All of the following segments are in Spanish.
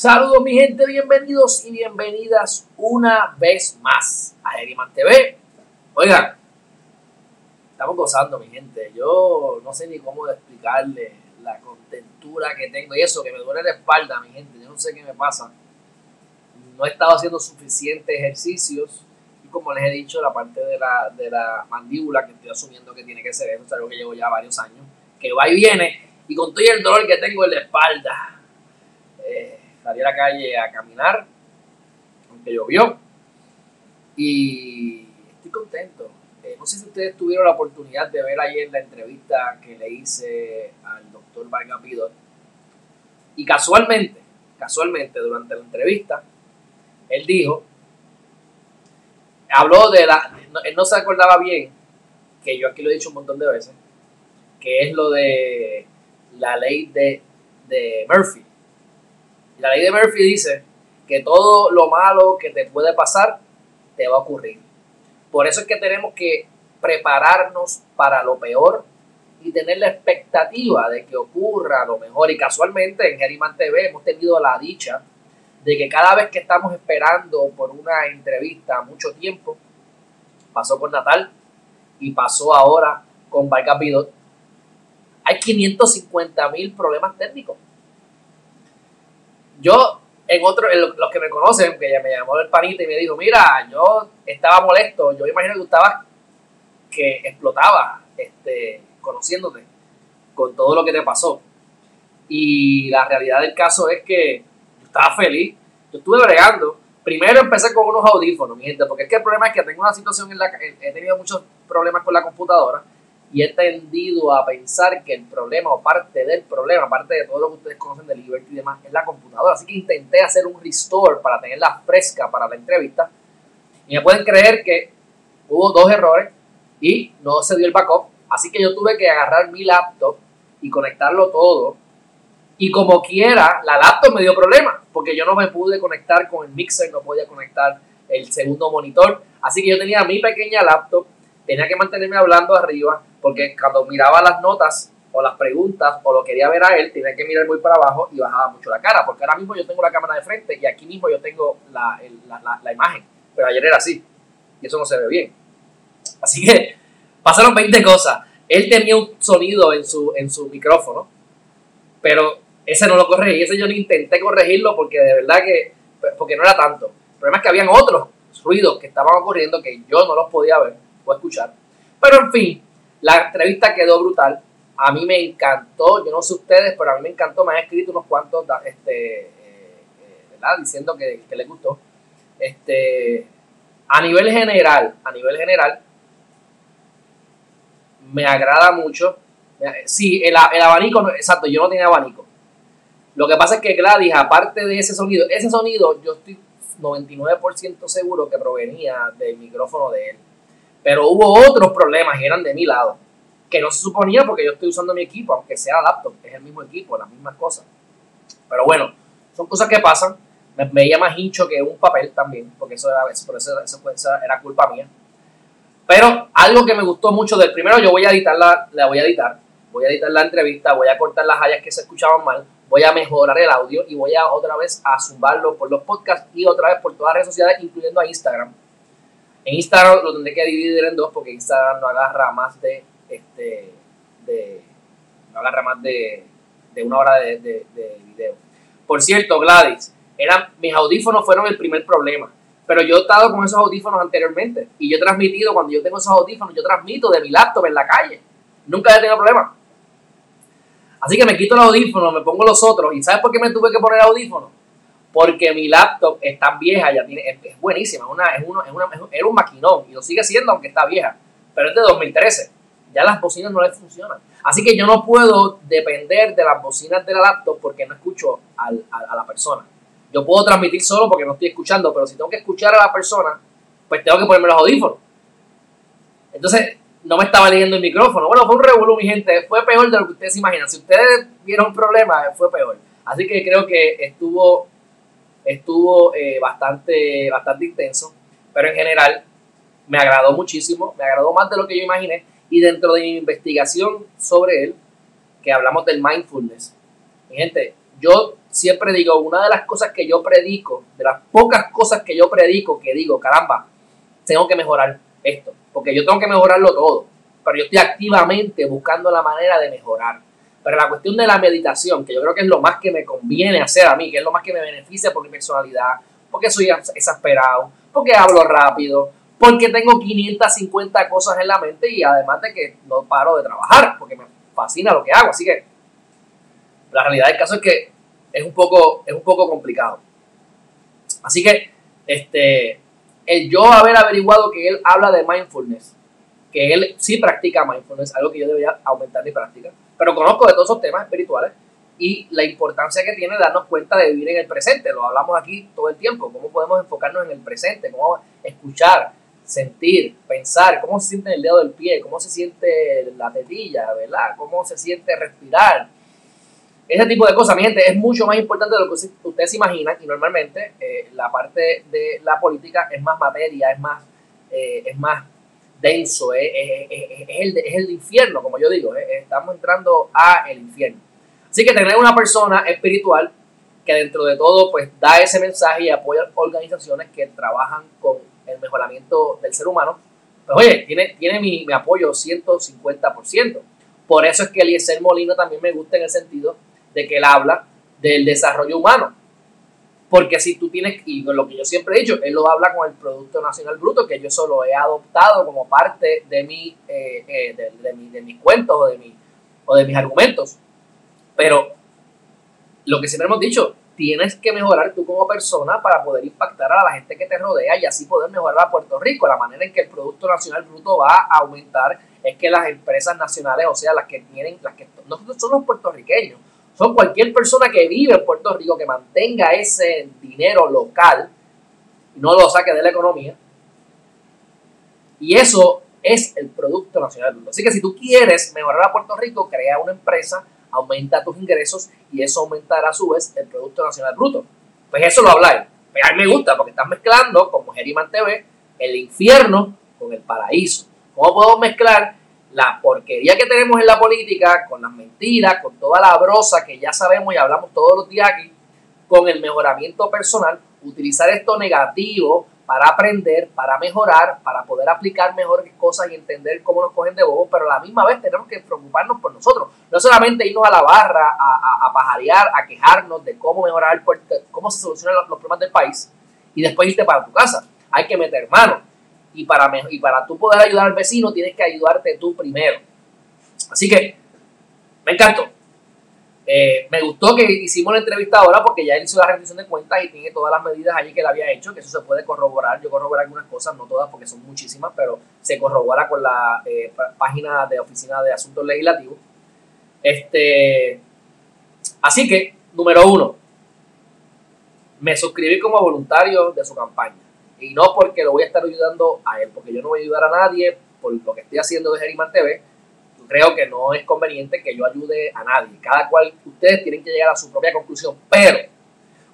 Saludos mi gente, bienvenidos y bienvenidas una vez más a Herriman TV. Oigan, estamos gozando mi gente. Yo no sé ni cómo explicarle la contentura que tengo y eso, que me duele la espalda mi gente. Yo no sé qué me pasa. No he estado haciendo suficientes ejercicios y como les he dicho, la parte de la, de la mandíbula que estoy asumiendo que tiene que ser es algo que llevo ya varios años, que va y viene y con todo el dolor que tengo en la espalda. Eh, salí a la calle a caminar, aunque llovió, y estoy contento. Eh, no sé si ustedes tuvieron la oportunidad de ver ayer la entrevista que le hice al doctor Vargas Pidot. Y casualmente, casualmente durante la entrevista, él dijo, habló de la, él no se acordaba bien, que yo aquí lo he dicho un montón de veces, que es lo de la ley de, de Murphy. La ley de Murphy dice que todo lo malo que te puede pasar te va a ocurrir. Por eso es que tenemos que prepararnos para lo peor y tener la expectativa de que ocurra lo mejor. Y casualmente en Geriman TV hemos tenido la dicha de que cada vez que estamos esperando por una entrevista mucho tiempo, pasó con Natal y pasó ahora con Vargas Pidot, hay 550 mil problemas técnicos. Yo, en otro, en los que me conocen, que ella me llamó el panita y me dijo, mira, yo estaba molesto, yo imagino que tú estabas que explotaba este, conociéndote con todo lo que te pasó. Y la realidad del caso es que yo estaba feliz, yo estuve bregando. Primero empecé con unos audífonos, mi gente, porque es que el problema es que tengo una situación en la que he tenido muchos problemas con la computadora y he tendido a pensar que el problema o parte del problema, parte de todo lo que ustedes conocen de Liberty y demás, es la computadora. Así que intenté hacer un restore para tenerla fresca para la entrevista. Y me pueden creer que hubo dos errores y no se dio el backup. Así que yo tuve que agarrar mi laptop y conectarlo todo. Y como quiera, la laptop me dio problemas porque yo no me pude conectar con el mixer, no podía conectar el segundo monitor. Así que yo tenía mi pequeña laptop, tenía que mantenerme hablando arriba porque cuando miraba las notas o las preguntas o lo quería ver a él, tenía que mirar muy para abajo y bajaba mucho la cara, porque ahora mismo yo tengo la cámara de frente y aquí mismo yo tengo la, la, la, imagen, pero ayer era así y eso no se ve bien. Así que pasaron 20 cosas. Él tenía un sonido en su, en su micrófono, pero ese no lo corregí, ese yo no intenté corregirlo porque de verdad que, porque no era tanto. El problema es que habían otros ruidos que estaban ocurriendo que yo no los podía ver o escuchar. Pero en fin, la entrevista quedó brutal. A mí me encantó, yo no sé ustedes, pero a mí me encantó. Me han escrito unos cuantos, este, eh. Diciendo que, que les gustó. Este, a nivel general, a nivel general, me agrada mucho. Sí, el, el abanico, exacto, yo no tenía abanico. Lo que pasa es que Gladys, aparte de ese sonido, ese sonido yo estoy 99% seguro que provenía del micrófono de él. Pero hubo otros problemas y eran de mi lado, que no se suponía porque yo estoy usando mi equipo, aunque sea laptop, es el mismo equipo, las mismas cosas. Pero bueno, son cosas que pasan. Me veía más hincho que un papel también, porque eso era, por eso, eso, era culpa mía. Pero algo que me gustó mucho del primero, yo voy a editarla, la voy a editar, voy a editar la entrevista, voy a cortar las hallas que se escuchaban mal, voy a mejorar el audio y voy a otra vez a zumbarlo por los podcasts y otra vez por todas las redes sociales, incluyendo a Instagram. En Instagram lo tendré que dividir en dos porque Instagram no agarra más de este de no agarra más de, de una hora de, de, de, video. Por cierto, Gladys, eran, mis audífonos fueron el primer problema. Pero yo he estado con esos audífonos anteriormente y yo he transmitido, cuando yo tengo esos audífonos, yo transmito de mi laptop en la calle. Nunca he tenido problema. Así que me quito los audífonos, me pongo los otros. ¿Y sabes por qué me tuve que poner audífonos? Porque mi laptop es tan vieja, ya tiene, es, es buenísima, una, es uno, es una, es, un maquinón y lo sigue siendo aunque está vieja, pero es de 2013. Ya las bocinas no le funcionan. Así que yo no puedo depender de las bocinas de la laptop porque no escucho a, a la persona. Yo puedo transmitir solo porque no estoy escuchando, pero si tengo que escuchar a la persona, pues tengo que ponerme los audífonos. Entonces, no me estaba leyendo el micrófono. Bueno, fue un revolú, mi gente. Fue peor de lo que ustedes imaginan. Si ustedes vieron un problema, fue peor. Así que creo que estuvo, estuvo eh, bastante, bastante intenso. Pero en general, me agradó muchísimo. Me agradó más de lo que yo imaginé. Y dentro de mi investigación sobre él, que hablamos del mindfulness. Mi gente, yo siempre digo, una de las cosas que yo predico, de las pocas cosas que yo predico, que digo, caramba, tengo que mejorar esto porque yo tengo que mejorarlo todo, pero yo estoy activamente buscando la manera de mejorar. Pero la cuestión de la meditación, que yo creo que es lo más que me conviene hacer a mí, que es lo más que me beneficia por mi personalidad, porque soy exasperado, porque hablo rápido, porque tengo 550 cosas en la mente y además de que no paro de trabajar, porque me fascina lo que hago. Así que la realidad del caso es que es un poco, es un poco complicado. Así que, este, el yo haber averiguado que él habla de mindfulness, que él sí practica mindfulness, algo que yo debería aumentar mi práctica, pero conozco de todos esos temas espirituales y la importancia que tiene darnos cuenta de vivir en el presente. Lo hablamos aquí todo el tiempo, cómo podemos enfocarnos en el presente, cómo escuchar, sentir, pensar, cómo se siente el dedo del pie, cómo se siente la tetilla, ¿verdad? Cómo se siente respirar, ese tipo de cosas, mi gente, es mucho más importante de lo que ustedes imaginan y normalmente eh, la parte de la política es más materia, es más, eh, es más denso, es, el de, es el infierno, como yo digo, estamos entrando a el infierno. Así que tener una persona espiritual que dentro de todo pues da ese mensaje y apoya organizaciones que trabajan con el mejoramiento del ser humano, pues oye, tiene, tiene mi, mi apoyo 150%. Por eso es que Eliezer Molina también me gusta en el sentido de que él habla del desarrollo humano. Porque si tú tienes, y lo que yo siempre he dicho, él lo habla con el Producto Nacional Bruto, que yo solo he adoptado como parte de, mi, eh, eh, de, mi, de mis cuentos o de, mi, o de mis argumentos. Pero lo que siempre hemos dicho, tienes que mejorar tú como persona para poder impactar a la gente que te rodea y así poder mejorar a Puerto Rico. La manera en que el Producto Nacional Bruto va a aumentar es que las empresas nacionales, o sea, las que tienen, las que no son los puertorriqueños, son cualquier persona que vive en Puerto Rico que mantenga ese dinero local y no lo saque de la economía. Y eso es el Producto Nacional Bruto. Así que si tú quieres mejorar a Puerto Rico, crea una empresa, aumenta tus ingresos y eso aumentará a su vez el Producto Nacional Bruto. Pues eso lo habláis. Pues a mí me gusta porque estás mezclando, como Geriman TV, el infierno con el paraíso. ¿Cómo podemos mezclar la porquería que tenemos en la política, con las mentiras, con toda la brosa que ya sabemos y hablamos todos los días aquí, con el mejoramiento personal, utilizar esto negativo para aprender, para mejorar, para poder aplicar mejores cosas y entender cómo nos cogen de bobo, pero a la misma vez tenemos que preocuparnos por nosotros. No solamente irnos a la barra a, pajarear, a quejarnos de cómo mejorar, el, cómo se solucionan los, los problemas del país y después irte para tu casa. Hay que meter mano y para, y para tú poder ayudar al vecino tienes que ayudarte tú primero. Así que me encantó. Eh, me gustó que hicimos la entrevista ahora porque ya él hizo la rendición de cuentas y tiene todas las medidas allí que él había hecho, que eso se puede corroborar. Yo corroboré algunas cosas, no todas porque son muchísimas, pero se corrobora con la eh, página de Oficina de Asuntos Legislativos. Este, así que, número uno, me suscribí como voluntario de su campaña. Y no porque lo voy a estar ayudando a él, porque yo no voy a ayudar a nadie por lo que estoy haciendo de Geriman TV. Creo que no es conveniente que yo ayude a nadie. Cada cual, ustedes tienen que llegar a su propia conclusión. Pero,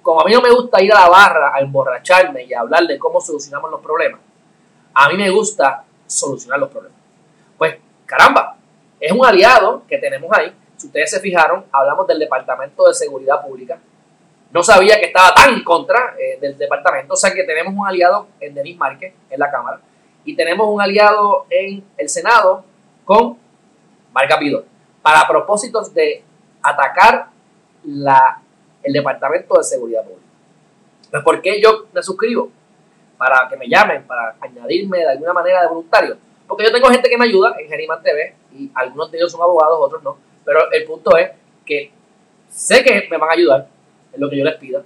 como a mí no me gusta ir a la barra a emborracharme y a hablar de cómo solucionamos los problemas, a mí me gusta solucionar los problemas. Pues, caramba, es un aliado que tenemos ahí. Si ustedes se fijaron, hablamos del Departamento de Seguridad Pública, no sabía que estaba tan en contra eh, del departamento. O sea que tenemos un aliado en Denis Márquez, en la Cámara, y tenemos un aliado en el Senado con Vargas Vidor, para propósitos de atacar la, el Departamento de Seguridad Pública. Pues, ¿por qué yo me suscribo? Para que me llamen, para añadirme de alguna manera de voluntario. Porque yo tengo gente que me ayuda en Geriman TV, y algunos de ellos son abogados, otros no. Pero el punto es que sé que me van a ayudar, lo que yo les pida.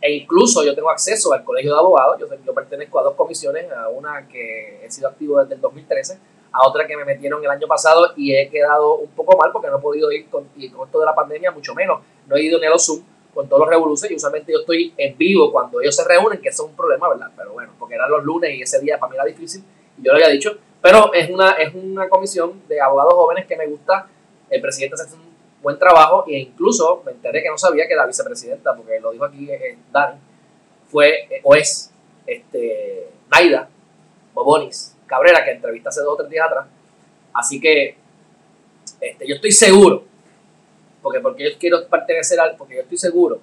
E incluso yo tengo acceso al colegio de abogados, yo, yo pertenezco a dos comisiones, a una que he sido activo desde el 2013, a otra que me metieron el año pasado y he quedado un poco mal porque no he podido ir con, y con esto de la pandemia, mucho menos. No he ido ni a los Zoom con todos los revoluciones y usualmente yo estoy en vivo cuando ellos se reúnen, que eso es un problema, ¿verdad? Pero bueno, porque eran los lunes y ese día para mí era difícil, y yo lo había dicho, pero es una, es una comisión de abogados jóvenes que me gusta, el presidente un buen trabajo e incluso me enteré que no sabía que la vicepresidenta, porque lo dijo aquí eh, Dani, fue eh, o es este, Naida Bobonis Cabrera, que entrevista hace dos o tres días atrás. Así que este, yo estoy seguro porque, porque yo quiero pertenecer al, porque yo estoy seguro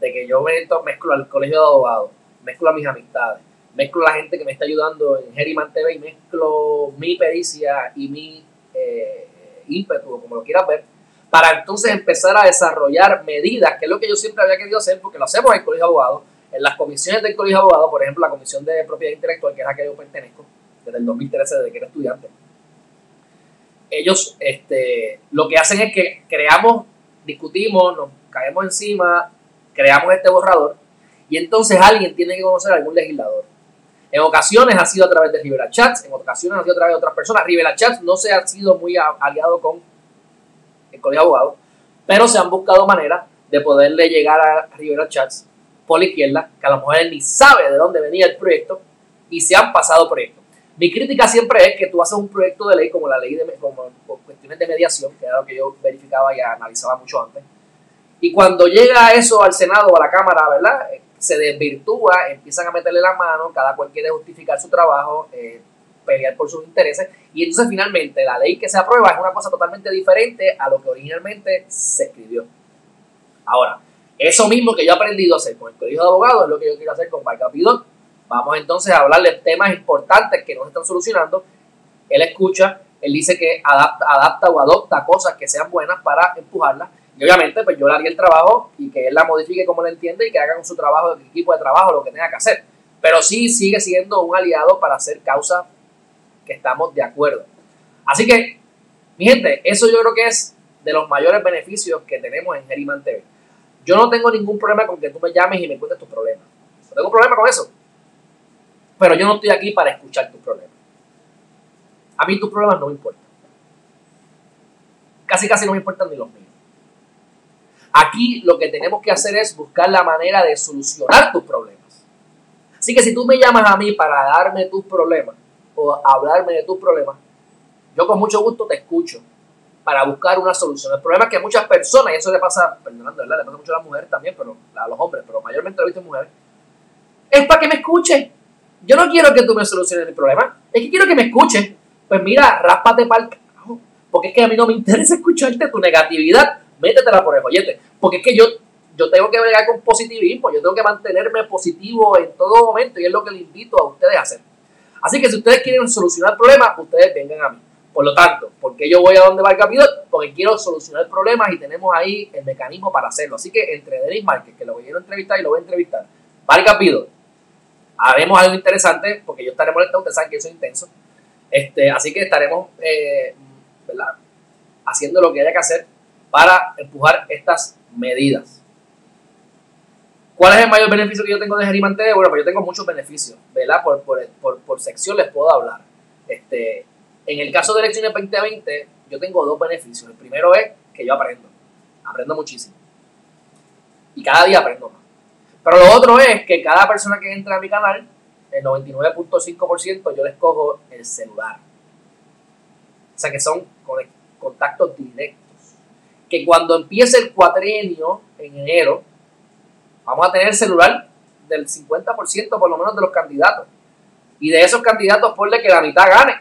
de que yo mezclo al colegio de abogados, mezclo a mis amistades, mezclo a la gente que me está ayudando en Geriman TV y mezclo mi pericia y mi eh, ímpetu, como lo quieras ver, para entonces empezar a desarrollar medidas, que es lo que yo siempre había querido hacer, porque lo hacemos en el colegio de abogados, en las comisiones del colegio de abogados, por ejemplo, la comisión de propiedad intelectual, que es a la que yo pertenezco, desde el 2013, desde que era estudiante ellos este, lo que hacen es que creamos, discutimos, nos caemos encima, creamos este borrador y entonces alguien tiene que conocer a algún legislador. En ocasiones ha sido a través de Rivera Chats, en ocasiones ha sido a través de otras personas. Rivera Chats no se ha sido muy aliado con el Colegio de Abogados, pero se han buscado maneras de poderle llegar a Rivera Chats por la izquierda, que a lo mejor él ni sabe de dónde venía el proyecto, y se han pasado proyectos. Mi crítica siempre es que tú haces un proyecto de ley como la ley de como, cuestiones de mediación, que era lo que yo verificaba y analizaba mucho antes. Y cuando llega eso al Senado o a la Cámara, ¿verdad? Se desvirtúa, empiezan a meterle la mano, cada cual quiere justificar su trabajo, eh, pelear por sus intereses, y entonces finalmente la ley que se aprueba es una cosa totalmente diferente a lo que originalmente se escribió. Ahora, eso mismo que yo he aprendido a hacer con el Colegio de Abogados es lo que yo quiero hacer con Marca Vamos entonces a hablar de temas importantes que no se están solucionando. Él escucha, él dice que adapta, adapta o adopta cosas que sean buenas para empujarlas. Y obviamente, pues yo le haría el trabajo y que él la modifique como lo entiende y que haga con su trabajo, el equipo de trabajo, lo que tenga que hacer. Pero sí sigue siendo un aliado para hacer causas que estamos de acuerdo. Así que, mi gente, eso yo creo que es de los mayores beneficios que tenemos en Geriman TV. Yo no tengo ningún problema con que tú me llames y me cuentes tus problemas. No tengo problema con eso. Pero yo no estoy aquí para escuchar tus problemas. A mí tus problemas no me importan. Casi casi no me importan ni los míos. Aquí lo que tenemos que hacer es buscar la manera de solucionar tus problemas. Así que si tú me llamas a mí para darme tus problemas o hablarme de tus problemas, yo con mucho gusto te escucho para buscar una solución. El problema es que muchas personas, y eso le pasa, perdonando, ¿verdad? Le pasa mucho a las mujeres también, pero a los hombres, pero mayormente lo he visto en mujeres, es para que me escuchen yo no quiero que tú me soluciones mi problema, es que quiero que me escuches. Pues mira, ráspate para el carajo, porque es que a mí no me interesa escucharte tu negatividad, métetela por el joyete, porque es que yo, yo tengo que bregar con positivismo, yo tengo que mantenerme positivo en todo momento y es lo que le invito a ustedes a hacer. Así que si ustedes quieren solucionar problemas, ustedes vengan a mí. Por lo tanto, porque yo voy a donde va el capítulo? Porque quiero solucionar problemas y tenemos ahí el mecanismo para hacerlo. Así que entre Denis Márquez, que lo voy a entrevistar y lo voy a entrevistar, va el haremos algo interesante, porque yo estaré molestado, ustedes saben que eso es intenso. Este, así que estaremos eh, ¿verdad? haciendo lo que haya que hacer para empujar estas medidas. ¿Cuál es el mayor beneficio que yo tengo de Gerimante? Bueno, pues yo tengo muchos beneficios, ¿verdad? Por, por, por, sección les puedo hablar. Este, en el caso de elecciones 2020, yo tengo dos beneficios. El primero es que yo aprendo, aprendo muchísimo. Y cada día aprendo más. Pero lo otro es que cada persona que entra a mi canal, el 99.5% yo les cojo el celular. O sea que son contactos directos. Que cuando empiece el cuatrienio en enero, vamos a tener el celular del 50% por lo menos de los candidatos. Y de esos candidatos, ponle que la mitad gane.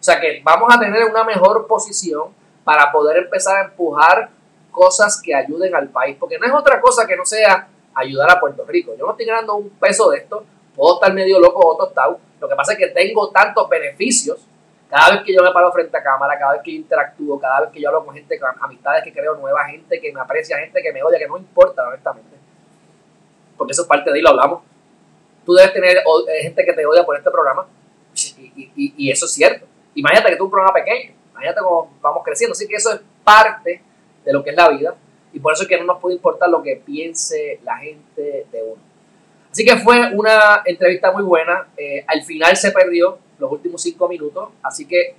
O sea que vamos a tener una mejor posición para poder empezar a empujar cosas que ayuden al país. Porque no es otra cosa que no sea ayudar a Puerto Rico. Yo no estoy ganando un peso de esto, puedo estar medio loco o tostado. Lo que pasa es que tengo tantos beneficios cada vez que yo me paro frente a cámara, cada vez que interactúo, cada vez que yo hablo con gente, con amistades que creo, nueva gente que me aprecia, gente que me odia, que no importa, honestamente. Porque eso es parte de ahí, lo hablamos. Tú debes tener eh, gente que te odia por este programa. Y, eso es cierto. Imagínate que tú un programa pequeño. Imagínate cómo vamos creciendo. Así que eso es parte de lo que es la vida y por eso es que no nos puede importar lo que piense la gente de uno. Así que fue una entrevista muy buena. Eh, al final se perdió los últimos cinco minutos, así que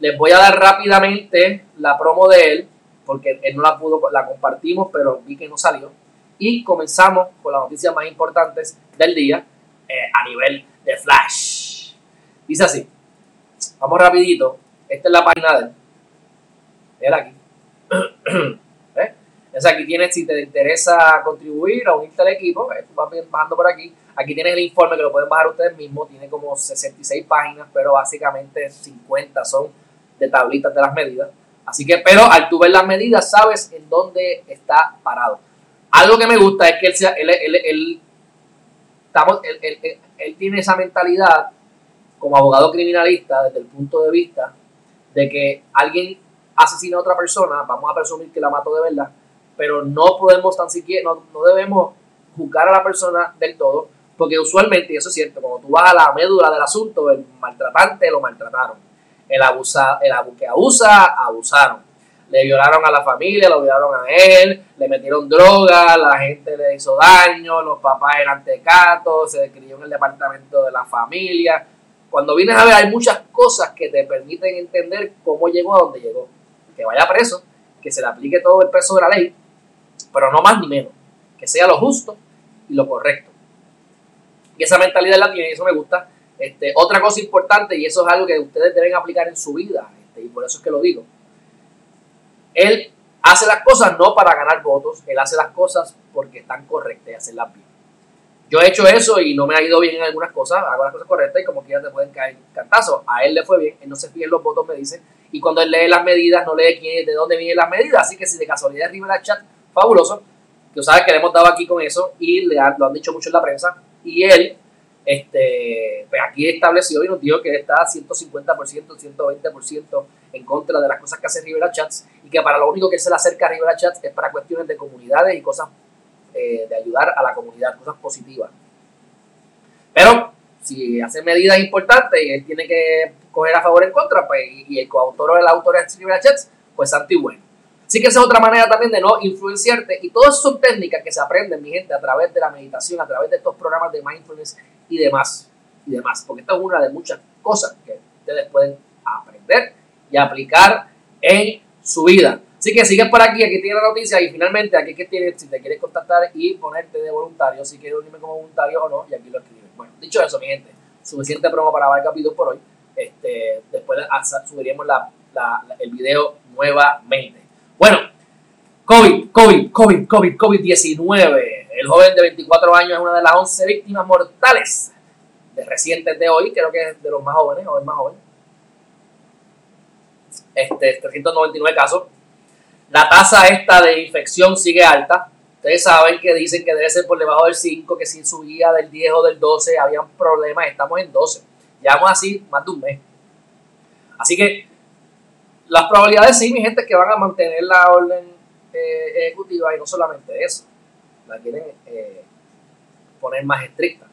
les voy a dar rápidamente la promo de él porque él no la pudo, la compartimos, pero vi que no salió. Y comenzamos con las noticias más importantes del día eh, a nivel de Flash. Dice así, vamos rapidito, esta es la página de él. Aquí. ¿Eh? Entonces aquí tienes, si te interesa contribuir o unirte al equipo, eh, vas bajando por aquí. Aquí tienes el informe que lo pueden bajar ustedes mismos, tiene como 66 páginas, pero básicamente 50 son de tablitas de las medidas. Así que, pero al tú ver las medidas, sabes en dónde está parado. Algo que me gusta es que él, él, él, estamos, él, tiene esa mentalidad como abogado criminalista desde el punto de vista de que alguien asesina a otra persona, vamos a presumir que la mató de verdad, pero no podemos tan siquiera, no, no debemos juzgar a la persona del todo, porque usualmente, y eso es cierto, cuando tú vas a la médula del asunto, el maltratante lo maltrataron, el, abusa, el que abusa, abusaron, le violaron a la familia, lo violaron a él, le metieron droga, la gente le hizo daño, los papás eran tecatos, se crió en el departamento de la familia. Cuando vienes a ver, hay muchas cosas que te permiten entender cómo llegó a donde llegó. Que vaya preso, que se le aplique todo el peso de la ley, pero no más ni menos. Que sea lo justo y lo correcto. Y esa mentalidad la tiene y eso me gusta. Este, otra cosa importante, y eso es algo que ustedes deben aplicar en su vida, este, y por eso es que lo digo. Él hace las cosas no para ganar votos, él hace las cosas porque están correctas y hacerlas bien. Yo he hecho eso y no me ha ido bien en algunas cosas, hago las cosas correctas y como quiera te pueden caer cantazos. A él le fue bien, él no se fija en los votos, me dice, y cuando él lee las medidas, no lee quién, de dónde vienen las medidas, así que si de casualidad el chat, fabuloso, tú sabes que le hemos dado aquí con eso y le lo han dicho mucho en la prensa, y él este, pues aquí estableció y nos dijo que está 150%, 120% en contra de las cosas que hace Rivera Chats y que para lo único que se le acerca Rivera Chats es para cuestiones de comunidades y cosas eh, de ayudar a la comunidad, cosas positivas. Pero si hace medidas importantes y él tiene que coger a favor o en contra, pues, y, el coautor o el autor es Rivera Chats, pues santo bueno. Así que esa es otra manera también de no influenciarte. Y todas son técnicas que se aprenden, mi gente, a través de la meditación, a través de estos programas de mindfulness y demás. Y demás. Porque esta es una de muchas cosas que ustedes pueden aprender y aplicar en su vida. Así que sigue por aquí, aquí tiene la noticia y finalmente aquí que tienes, si te quieres contactar y ponerte de voluntario, si quieres unirme como voluntario o no, y aquí lo escribes. Bueno, dicho eso, mi gente, suficiente promo para ver el capítulo por hoy. Este, después subiríamos la, el video nuevamente. Bueno, COVID, COVID, COVID, COVID, COVID-19. El joven de 24 años es una de las 11 víctimas mortales de recientes de hoy, creo que es de los más jóvenes, o el más joven. Este, 399 casos. La tasa esta de infección sigue alta. Ustedes saben que dicen que debe ser por debajo del 5, que si subía del 10 o del 12 habían problemas, estamos en 12. Llevamos así más de un mes. Así que las probabilidades sí, mi gente, que van a mantener la orden eh, ejecutiva y no solamente eso, la quieren eh, poner más estricta.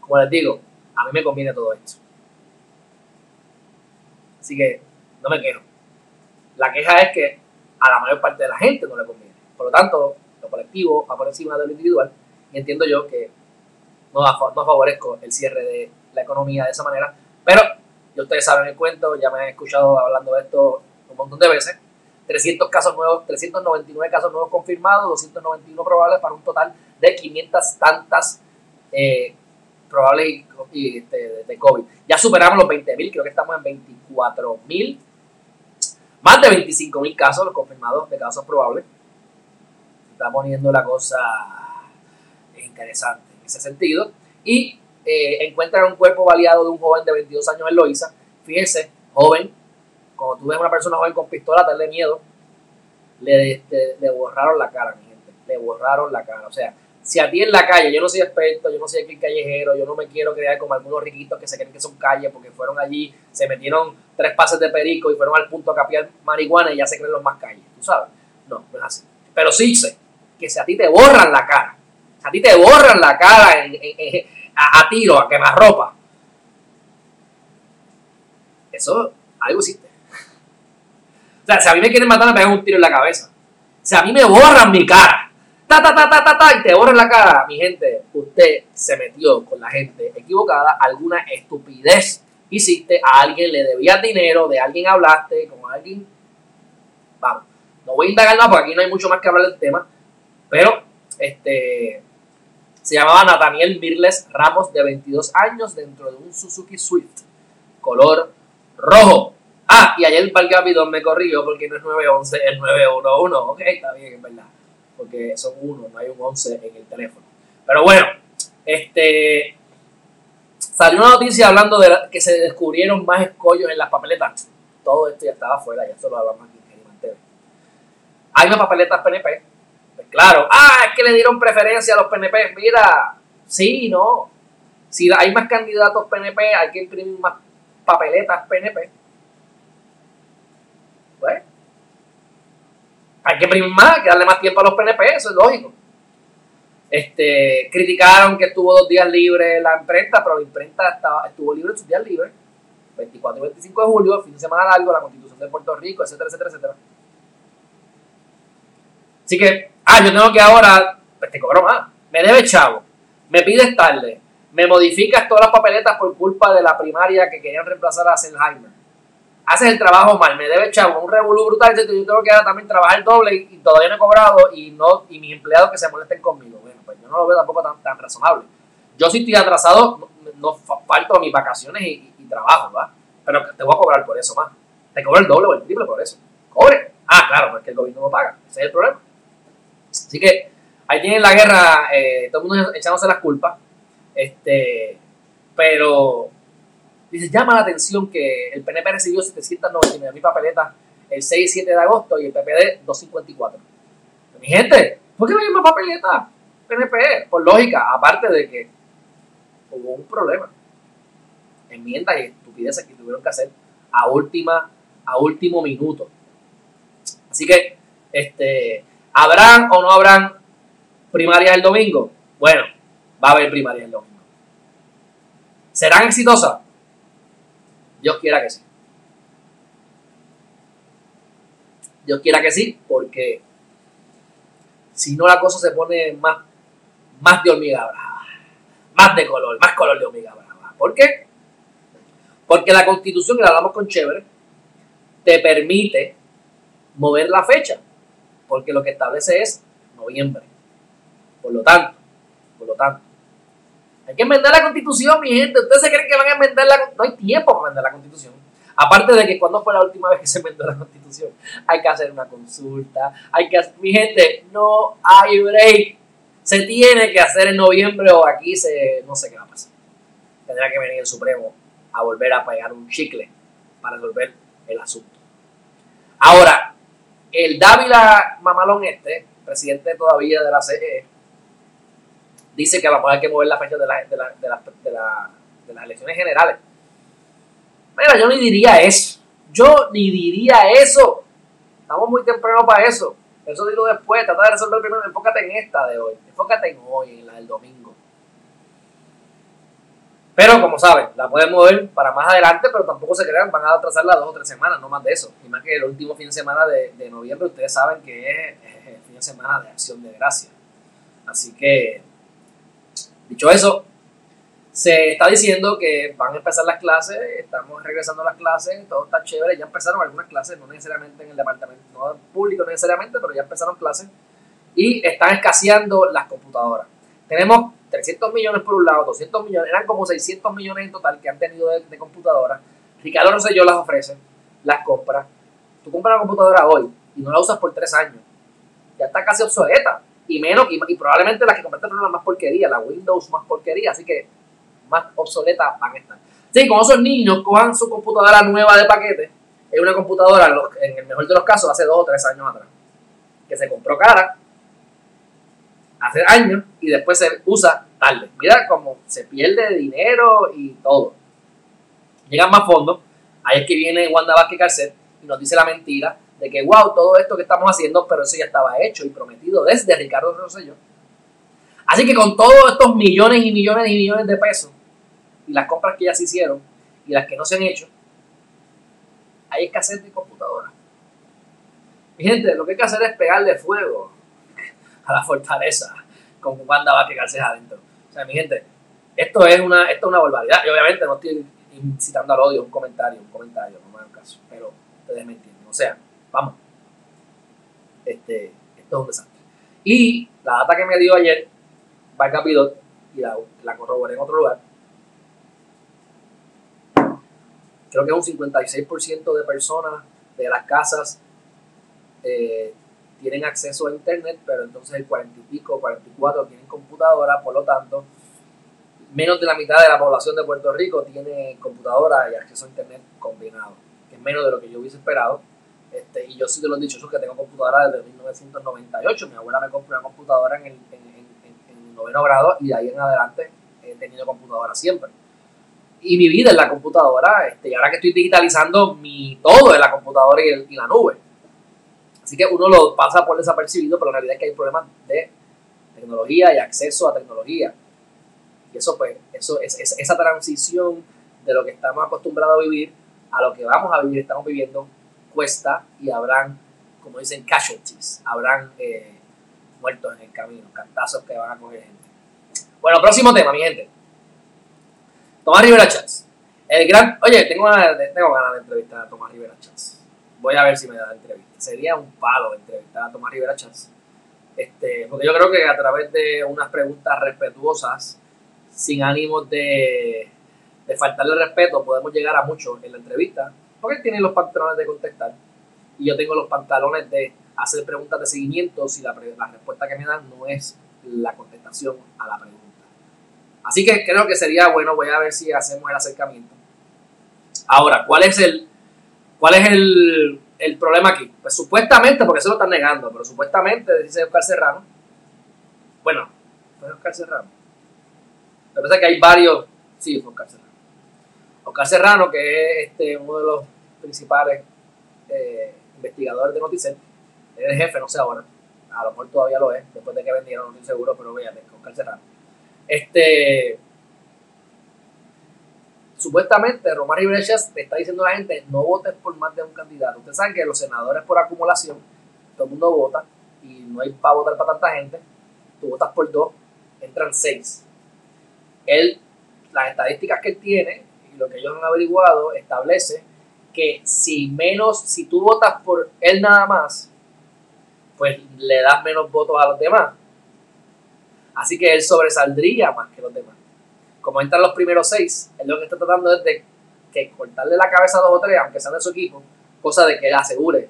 Como les digo, a mí me conviene todo esto. Así que no me quejo. La queja es que a la mayor parte de la gente no le conviene. Por lo tanto, lo colectivo va por encima de lo individual y entiendo yo que no, no favorezco el cierre de la economía de esa manera, pero ya ustedes saben el cuento, ya me han escuchado hablando de esto un montón de veces. 300 casos nuevos, 399 casos nuevos confirmados, 291 probables para un total de 500 tantas eh, probables este, de, COVID. Ya superamos los 20.000, creo que estamos en 24.000, más de 25.000 casos los confirmados de casos probables. Está poniendo la cosa interesante en ese sentido. Y eh, encuentran un cuerpo baleado de un joven de 22 años en Loiza. Fíjense, joven, cuando tú ves a una persona joven con pistola, te miedo. Le, este, le borraron la cara, mi gente. Le borraron la cara. O sea, si a ti en la calle, yo no soy experto, yo no soy aquí callejero, yo no me quiero crear como algunos riquitos que se creen que son calles porque fueron allí, se metieron tres pases de perico y fueron al punto a capiar marihuana y ya se creen los más calles. ¿Tú sabes? No, no es así. Pero sí sé que si a ti te borran la cara, a ti te borran la cara en a, tiro, a quemar ropa. Eso, algo existe. O sea, si a mí me quieren matar, me pegan un tiro en la cabeza. Si a mí me borran mi cara, ta, ta, ta, ta, ta, ta, y te borran la cara, mi gente, usted se metió con la gente equivocada, alguna estupidez hiciste, a alguien le debías dinero, de alguien hablaste, con alguien, vamos, No voy a indagar más porque aquí no hay mucho más que hablar del tema, pero este se llamaba Nathaniel Mirles Ramos, de 22 años, dentro de un Suzuki Swift, color rojo. Ah, y ayer Bidón me corrió porque no es 911, es 911. Ok, está bien, es verdad. Porque son uno, no hay un 11 en el teléfono. Pero bueno, este. Salió una noticia hablando de que se descubrieron más escollos en las papeletas. Todo esto ya estaba afuera, ya solo hablamos aquí en Hay unas papeletas PNP. Pues claro, ah, es que le dieron preferencia a los PNP. Mira, sí, no. Si hay más candidatos PNP, hay que imprimir más papeletas PNP pues, hay que imprimir más, que darle más tiempo a los PNP, eso es lógico. Este, criticaron que estuvo dos días libre la imprenta, pero la imprenta estaba, estuvo libre en sus días libres, 24 y 25 de julio, fin de semana largo, la constitución de Puerto Rico, etcétera, etcétera, etcétera. Así que, ah, yo tengo que ahora, pues te cobro más, me debe chavo, me pides tarde, me modificas todas las papeletas por culpa de la primaria que querían reemplazar a Selheimer haces el trabajo mal, me debe chavo, un revolú brutal, yo tengo que también trabajar doble y, todavía no he cobrado y no y mis empleados que se molesten conmigo. Bueno, pues yo no lo veo tampoco tan, tan razonable. Yo si estoy atrasado, no, falto a mis vacaciones y, trabajo, ¿verdad? Pero te voy a cobrar por eso más. Te cobro el doble o el triple por eso. Cobre. Ah, claro, porque el gobierno no paga. Ese es el problema. Así que ahí tienen la guerra, eh, todo el mundo echándose las culpas. Este, pero Dice, llama la atención que el PNP recibió 799 mil papeletas el 6 y 7 de agosto y el PPD 254. Mi gente, ¿por qué no hay más papeletas? PNP, por lógica, aparte de que hubo un problema. Enmiendas y estupideces que tuvieron que hacer a última, a último minuto. Así que, este, ¿habrán o no habrán primarias el domingo? Bueno, va a haber primarias el domingo. ¿Serán exitosas? Dios quiera que sí. Dios quiera que sí, porque si no la cosa se pone más, más de hormiga brava, más de color, más color de hormiga brava. ¿Por qué? Porque la constitución, y la hablamos con Chévere, te permite mover la fecha, porque lo que establece es noviembre. Por lo tanto, por lo tanto, hay que enmendar la constitución, mi gente. ¿Ustedes se creen que van a enmendar la No hay tiempo para enmendar la constitución. Aparte de que cuando fue la última vez que se enmendó la constitución, hay que hacer una consulta, hay que mi gente, no hay break. Se tiene que hacer en noviembre o aquí se no sé qué va a pasar. Tendrá que venir el Supremo a volver a pegar un chicle para resolver el asunto. Ahora, el Dávila Mamalón este, presidente todavía de la CE, dice que a que mover la fecha de, la, de, la, de, las elecciones generales. Mira, yo ni diría eso. Yo ni diría eso. Estamos muy temprano para eso. Eso digo después. Trata de resolver primero. Enfócate en esta de hoy. Enfócate en hoy, en la del domingo. Pero como saben, la pueden mover para más adelante, pero tampoco se crean, van a atrasarla dos o tres semanas, no más de eso. Y más que el último fin de semana de, de noviembre, ustedes saben que es, es el fin de semana de acción de gracia. Así que Dicho eso, se está diciendo que van a empezar las clases, estamos regresando a las clases, todo está chévere, ya empezaron algunas clases, no necesariamente en el departamento, no público necesariamente, pero ya empezaron clases y están escaseando las computadoras. Tenemos 300 millones por un lado, 200 millones, eran como 600 millones en total que han tenido de, computadoras. Ricardo Rosselló las ofrece, las compra. Tú compras una computadora hoy y no la usas por tres años, ya está casi obsoleta y menos, y, probablemente las que compraste fueron las más porquería, la Windows más porquería, así que más obsoletas van a estar. Sí, con esos niños cojan su computadora nueva de paquete, es una computadora, en el mejor de los casos, hace dos o tres años atrás, que se compró cara, hace años, y después se usa tarde. Mira cómo se pierde dinero y todo. Llegan más fondos, ahí es que viene Wanda Vázquez Carcel y nos dice la mentira de que, wow, todo esto que estamos haciendo, pero eso ya estaba hecho y prometido desde Ricardo Rosselló. Así que con todos estos millones y millones y millones de pesos y las compras que ya se hicieron y las que no se han hecho, hay escasez de computadoras. Mi gente, lo que hay que hacer es pegarle fuego a la fortaleza con banda va a pegarse adentro. O sea, mi gente, esto es una, esto es una barbaridad. Y obviamente no estoy incitando al odio, un comentario, un comentario, no me hagan caso, pero ustedes me entienden. O sea, Vamos. este, esto es un desastre. Y la data que me dio ayer, Banca Pidot, y la, la corroboré en otro lugar, creo que un 56% de personas de las casas eh, tienen acceso a internet, pero entonces el 40 y pico, 44 tienen computadora, por lo tanto, menos de la mitad de la población de Puerto Rico tiene computadora y acceso a internet combinado, que es menos de lo que yo hubiese esperado. Este, y yo sí te lo he dicho, eso que tengo computadora desde 1998. Mi abuela me compró una computadora en el, en, noveno grado y de ahí en adelante he tenido computadora siempre y mi vida en la computadora. Este, y ahora que estoy digitalizando mi todo en la computadora y, la nube. Así que uno lo pasa por desapercibido, pero la realidad es que hay problemas de tecnología y acceso a tecnología. Y eso, pues, eso es, esa transición de lo que estamos acostumbrados a vivir a lo que vamos a vivir, estamos viviendo, cuesta y habrán, como dicen, casualties, habrán eh, muertos en el camino, cantazos que van a coger gente. Bueno, próximo tema, mi gente. Tomás Rivera Chats. El gran. Oye, tengo ganas, tengo ganas de entrevistar a Tomás Rivera Chats. Voy a ver si me da la entrevista. Sería un palo entrevistar a Tomás Rivera Chats. Este, porque yo creo que a través de unas preguntas respetuosas, sin ánimos de, de faltarle respeto, podemos llegar a mucho en la entrevista. Porque él tiene los pantalones de contestar y yo tengo los pantalones de hacer preguntas de seguimiento si la, respuesta que me dan no es la contestación a la pregunta. Así que creo que sería bueno, voy a ver si hacemos el acercamiento. Ahora, ¿cuál es el, cuál es el, el problema aquí? Pues supuestamente, porque se lo están negando, pero supuestamente, dice Oscar Serrano, bueno, fue Oscar Serrano. Lo que pasa es que hay varios, sí, fue Oscar Serrano. Oscar Serrano, que es este, uno de los principales eh, investigadores de Noticel, es el jefe, no sé ahora, a lo mejor todavía lo es, después de que vendieron, no estoy seguro, pero vean, Oscar Serrano este, supuestamente Román Iglesias le está diciendo a la gente no votes por más de un candidato. Ustedes saben que los senadores por acumulación, todo el mundo vota y no hay para votar para tanta gente. Tú votas por dos, entran seis. Él, las estadísticas que él tiene y lo que ellos han averiguado establece que si menos, si tú votas por él nada más, pues le das menos votos a los demás. Así que él sobresaldría más que los demás. Como entran los primeros seis, él lo que está tratando es de que cortarle la cabeza a dos o tres, aunque sean de su equipo, cosa de que él asegure.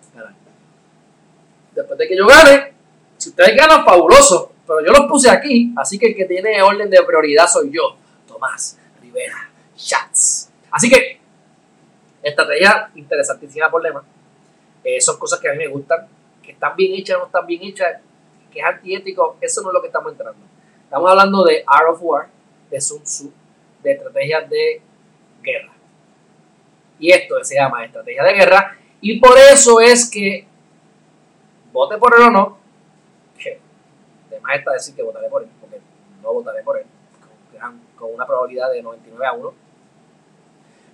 Después de que yo gane, si ustedes ganan, fabuloso, pero yo los puse aquí, así que el que tiene orden de prioridad soy yo, Tomás Rivera Chats. Así que, estrategia interesantísima problema. Eh, son cosas que a mí me gustan, que están bien hechas o no están bien hechas, que es antiético, eso no es lo que estamos entrando. Estamos hablando de Art of War, de Sun Tzu, de estrategias de guerra. Y esto se llama estrategia de guerra. Y por eso es que vote por él o no, que además está decir que votaré por él, porque no votaré por él, con, una probabilidad de 99 a 1.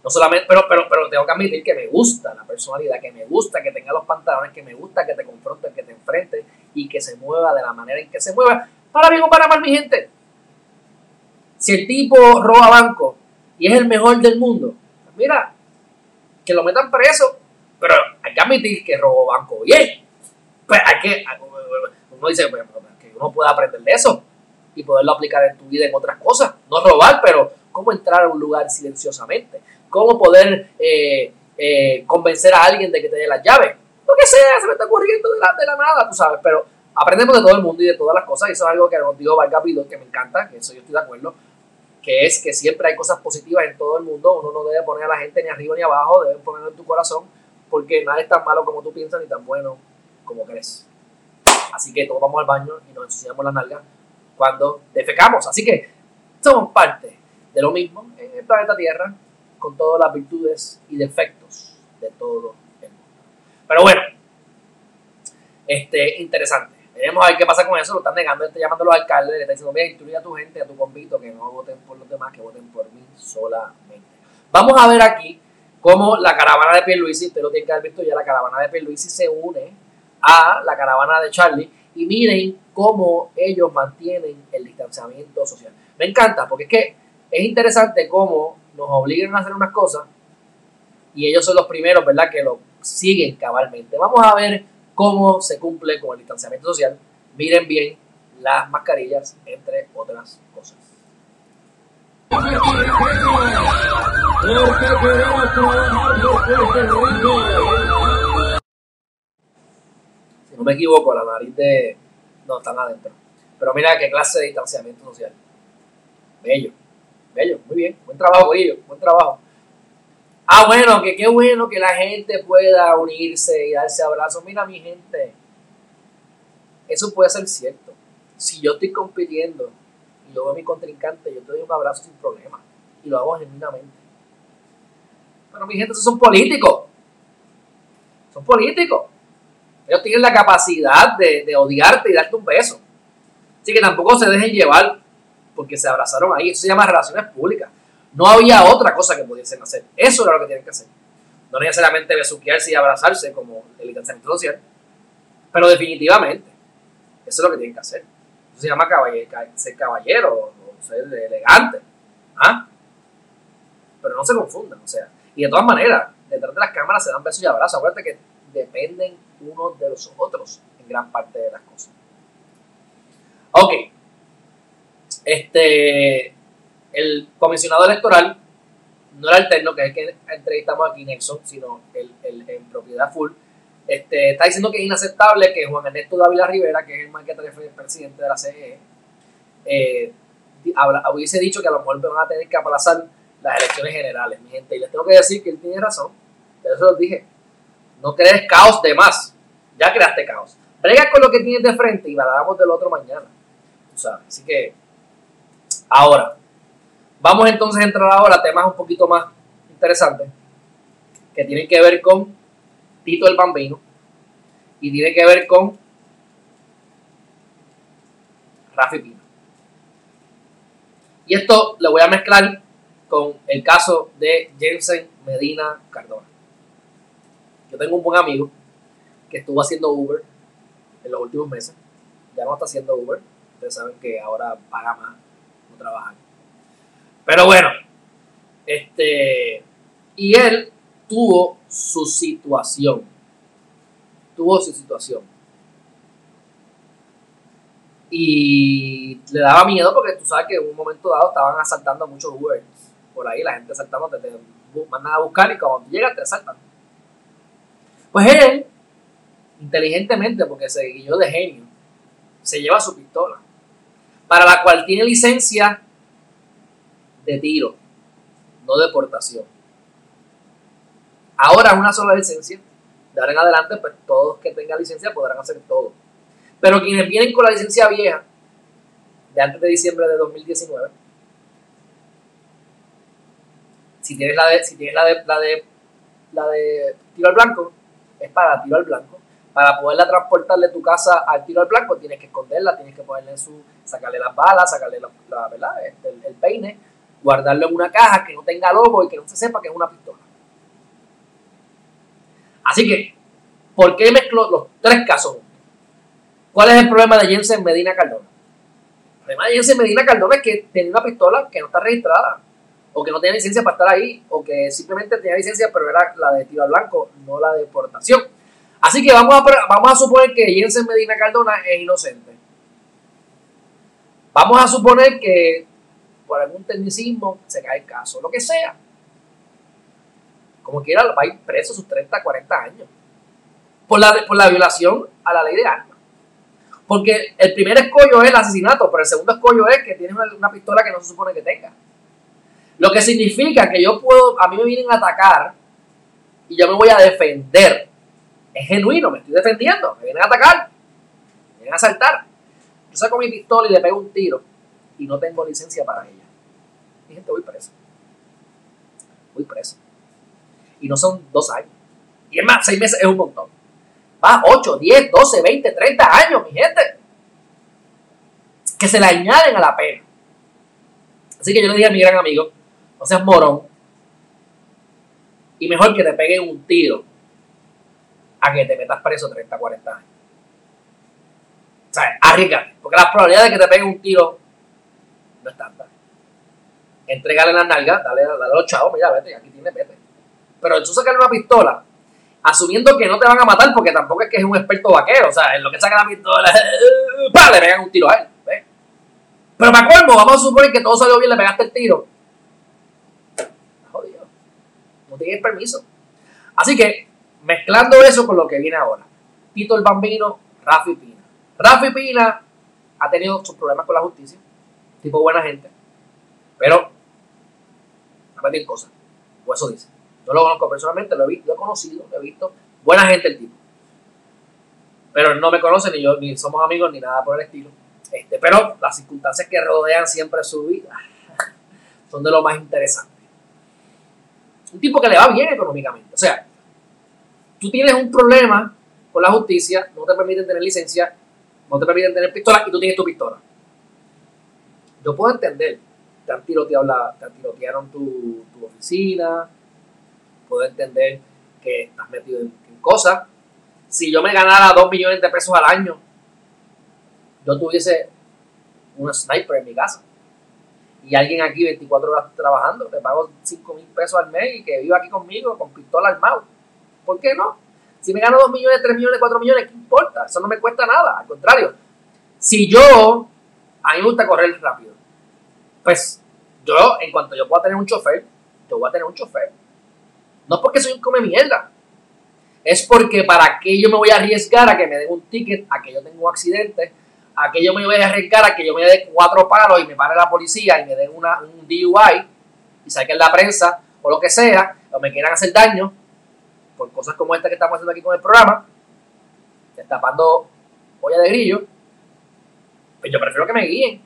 No solamente, pero, pero, pero tengo que admitir que me gusta la personalidad, que me gusta que tenga los pantalones, que me gusta que te confronte, que te enfrente y que se mueva de la manera en que se mueva para bien o para mal, mi gente. Si el tipo roba banco y es el mejor del mundo, pues mira, que lo metan preso, pero hay que admitir que robó banco bien. Pues hay que, uno dice que uno puede aprender de eso y poderlo aplicar en tu vida en otras cosas. No robar, pero cómo entrar a un lugar silenciosamente, cómo poder eh, eh, convencer a alguien de que te dé las llaves. Lo que sea, se me está ocurriendo de la, de la nada, tú sabes, pero aprendemos de todo el mundo y de todas las cosas, y eso es algo que nos dijo Vargas que me encanta, que eso yo estoy de acuerdo, que es que siempre hay cosas positivas en todo el mundo, uno no debe poner a la gente ni arriba ni abajo, debe ponerlo en tu corazón, porque nada es tan malo como tú piensas ni tan bueno como crees. Así que todos vamos al baño y nos ensuciamos la nalga cuando defecamos. Así que somos parte de lo mismo en el planeta Tierra, con todas las virtudes y defectos de todo el mundo. Pero bueno, este, interesante. Veremos a ver qué pasa con eso. Lo están negando, está llamando a los alcaldes, le está diciendo, mira, instruye a tu gente, a tu convito, que no voten por los demás, que voten por mí solamente. Vamos a ver aquí cómo la caravana de Pierluisi, usted lo tiene que haber visto ya, la caravana de Pierluisi se une a la caravana de Charlie y miren cómo ellos mantienen el distanciamiento social. Me encanta, porque es que es interesante cómo nos obligan a hacer unas cosas y ellos son los primeros, ¿verdad?, que lo siguen cabalmente. Vamos a ver cómo se cumple con el distanciamiento social. Miren bien las mascarillas, entre otras cosas. Si no me equivoco, la nariz de... No, están adentro. Pero mira qué clase de distanciamiento social. Bello, bello, muy bien. Buen trabajo, ellos, buen trabajo. Ah, bueno, que qué bueno que la gente pueda unirse y darse abrazos. Mira, mi gente, eso puede ser cierto. Si yo estoy compitiendo y yo veo a mi contrincante, yo te doy un abrazo sin problema. Y lo hago genuinamente. Pero mi gente, esos son políticos. Son políticos. Ellos tienen la capacidad de, de odiarte y darte un beso. Así que tampoco se dejen llevar porque se abrazaron ahí. Eso se llama relaciones públicas. No había otra cosa que pudiesen hacer. Eso era lo que tienen que hacer. No necesariamente besuquearse y abrazarse como el distanciamiento social. Pero definitivamente, eso es lo que tienen que hacer. Eso se llama ser caballero o ser elegante. ¿Ah? Pero no se confundan, o sea. Y de todas maneras, detrás de las cámaras se dan besos y abrazos. Acuérdate que dependen unos de los otros en gran parte de las cosas. Ok. Este el comisionado electoral no el terno, que es el que entrevistamos aquí, Nelson, sino el, el, en propiedad full, este, está diciendo que es inaceptable que Juan Ernesto Dávila Rivera, que es el marquetario presidente de la CGE, eh, hubiese dicho que a lo mejor van a tener que aplazar las elecciones generales, mi gente. Y les tengo que decir que él tiene razón, pero eso lo dije. No crees caos de más, ya creaste caos. Brega con lo que tienes de frente y valoramos del otro mañana. Así que, ahora, Vamos entonces a entrar ahora a temas un poquito más interesantes que tienen que ver con Tito el Bambino y tiene que ver con Rafi Pino. Y esto lo voy a mezclar con el caso de Jensen Medina Cardona. Yo tengo un buen amigo que estuvo haciendo Uber en los últimos meses. Ya no está haciendo Uber. Ustedes saben que ahora paga más trabajar. Pero bueno, este, y él tuvo su situación. Tuvo su situación. Y le daba miedo porque tú sabes que en un momento dado estaban asaltando a muchos Ubers. Por ahí la gente asaltando, te, te mandan a buscar y cuando llegas te asaltan. Pues él, inteligentemente, porque se guió de genio, se lleva su pistola, para la cual tiene licencia de tiro, no deportación. Ahora una sola licencia. De ahora en adelante, pues todos que tengan licencia podrán hacer todo. Pero quienes vienen con la licencia vieja, de antes de diciembre de 2019, si tienes la de, si tienes la de, la de, la de tiro al blanco, es para tiro al blanco. Para poderla transportar de tu casa al tiro al blanco, tienes que esconderla, tienes que ponerle su, sacarle las balas, sacarle la, ¿verdad? Este, el, peine, guardarlo en una caja que no tenga logo y que no se sepa que es una pistola. Así que, ¿por qué mezclo los tres casos? ¿Cuál es el problema de Jensen Medina Cardona? El problema de Jensen Medina Cardona es que tiene una pistola que no está registrada, o que no tiene licencia para estar ahí, o que simplemente tenía licencia, pero era la de tiro al blanco, no la de portación. Así que vamos a, vamos a suponer que Jensen Medina Cardona es inocente. Vamos a suponer que por algún tecnicismo se cae el caso, lo que sea. Como quiera, va a ir preso sus 30, 40 años. Por la, por la violación a la ley de armas. Porque el primer escollo es el asesinato, pero el segundo escollo es que tiene una, pistola que no se supone que tenga. Lo que significa que yo puedo, a mí me vienen a atacar y yo me voy a defender. Es genuino, me estoy defendiendo, me vienen a atacar, me vienen a asaltar. Yo saco mi pistola y le pego un tiro y no tengo licencia para ella. Mi gente, voy preso. Voy preso. Y no son dos años. Y es más, seis meses es un montón. Va 8, 10, 12, 20, 30 años, mi gente. Que se le añaden a la pena. Así que yo le dije a mi gran amigo, no seas morón. Y mejor que te peguen un tiro a que te metas preso 30, 40 años. O sea, arriesgate. Porque las probabilidades de que te peguen un tiro no es tanta. Entregale la nalga, dale, dale a los chavos, mira, vete, aquí tiene vete. Pero tú sacarle una pistola asumiendo que no te van a matar porque tampoco es que es un experto vaquero, o sea, en lo que saca la pistola, ¡pah! le pegan un tiro a él. Pero para colmo, vamos a suponer que todo salió bien, le pegaste el tiro. Jodido. No tienes permiso. Así que, mezclando eso con lo que viene ahora. Tito el Bambino, Rafi Pina. Rafi Pina ha tenido sus problemas con la justicia. Tipo buena gente. Pero, a decir cosas. O eso dice. Yo lo conozco personalmente, lo he, visto, lo he conocido, lo he visto. Buena gente el tipo. Pero no me conoce ni yo, ni somos amigos, ni nada por el estilo. Este, pero las circunstancias que rodean siempre su vida son de lo más interesante. Un tipo que le va bien económicamente. O sea, tú tienes un problema con la justicia, no te permiten tener licencia, no te permiten tener pistola y tú tienes tu pistola. Yo puedo entender, te han tiroteado la, te tirotearon tu, oficina, puedo entender que estás metido en, cosas. Si yo me ganara dos millones de pesos al año, yo tuviese un sniper en mi casa y alguien aquí 24 horas trabajando, le pago 5 mil pesos al mes y que viva aquí conmigo con pistola armado. ¿Por qué no? Si me gano 2 millones, 3 millones, 4 millones, ¿qué importa? Eso no me cuesta nada. Al contrario, si yo, a mí me gusta correr rápido, pues yo, en cuanto yo pueda tener un chofer, yo voy a tener un chofer. No porque soy un come mierda. Es porque para qué yo me voy a arriesgar a que me den un ticket, a que yo tenga un accidente, a que yo me voy a arriesgar a que yo me dé cuatro palos y me pare la policía y me den una, un DUI y saquen la prensa o lo que sea, o me quieran hacer daño por cosas como esta que estamos haciendo aquí con el programa, destapando olla de grillo, pues yo prefiero que me guíen.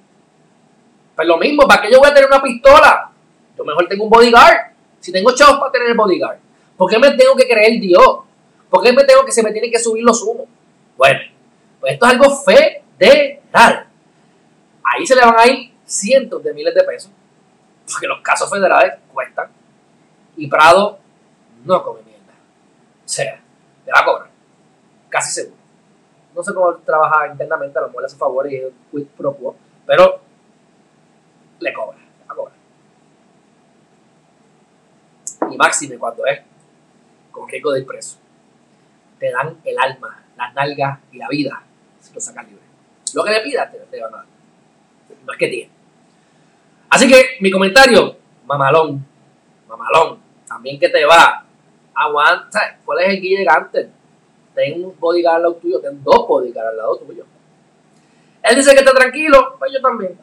Pues lo mismo, ¿para qué yo voy a tener una pistola? Yo mejor tengo un bodyguard. Si tengo chavos para tener el bodyguard, ¿por qué me tengo que creer Dios? ¿Por qué me tengo que se me tienen que subir los humos? Bueno, pues esto es algo fe de tal. Ahí se le van a ir cientos de miles de pesos, porque los casos federales cuestan. Y Prado no come sea, le va a cobrar. Casi seguro. No sé cómo trabaja internamente, a lo mejor le hace favor y es quid pro quo, pero le cobra, le va a cobrar. Y máxime cuando es con riesgo del preso. Te dan el alma, las nalgas y la vida si lo sacas libre. Lo que le pidas te, te van a dar. No es que tiene. Así que mi comentario, mamalón, mamalón, también que te va, aguanta, ¿cuál es el guille antes? Ten un bodyguard al lado tuyo, ten dos bodyguards al lado tuyo. Él dice que está tranquilo, pues yo también.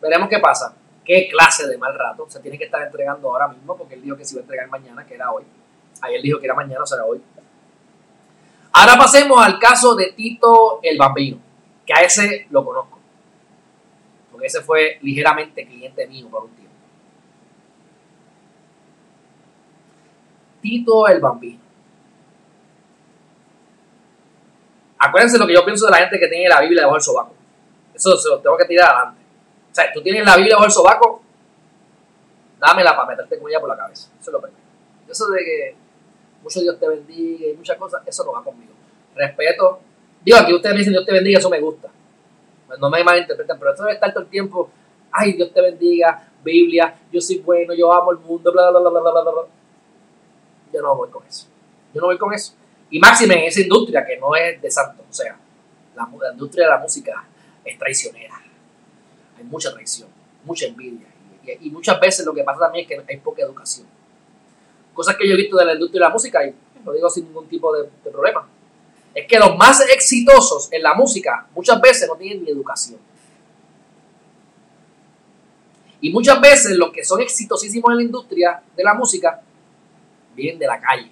Veremos qué pasa. ¿Qué clase de mal rato? Se tiene que estar entregando ahora mismo porque él dijo que se iba a entregar mañana, que era hoy. Ayer dijo que era mañana, o sea, hoy. Ahora pasemos al caso de Tito el Bambino, que a ese lo conozco. Porque ese fue ligeramente cliente mío por un tiempo. Tito el Bambino. Acuérdense lo que yo pienso de la gente que tiene la Biblia debajo del sobaco. Eso se lo tengo que tirar adelante. O sea, tú tienes la Biblia debajo del sobaco, dámela para meterte con ella por la cabeza. Eso es lo primero. Eso de que mucho Dios te bendiga y muchas cosas, eso no va conmigo. Respeto. Digo, aquí ustedes me dicen Dios te bendiga, eso me gusta. Pues no me malinterpreten, pero eso debe estar todo el tiempo, ay, Dios te bendiga, Biblia, yo soy bueno, yo amo el mundo, bla, bla, bla, bla, bla, bla. Yo no voy con eso. Yo no voy con eso. Y máxime en esa industria que no es de santo. O sea, la, industria de la música es traicionera. Hay mucha traición, mucha envidia. Y, y, muchas veces lo que pasa también es que hay poca educación. Cosas que yo he visto de la industria de la música, y lo digo sin ningún tipo de, de problema, es que los más exitosos en la música muchas veces no tienen ni educación. Y muchas veces los que son exitosísimos en la industria de la música vienen de la calle.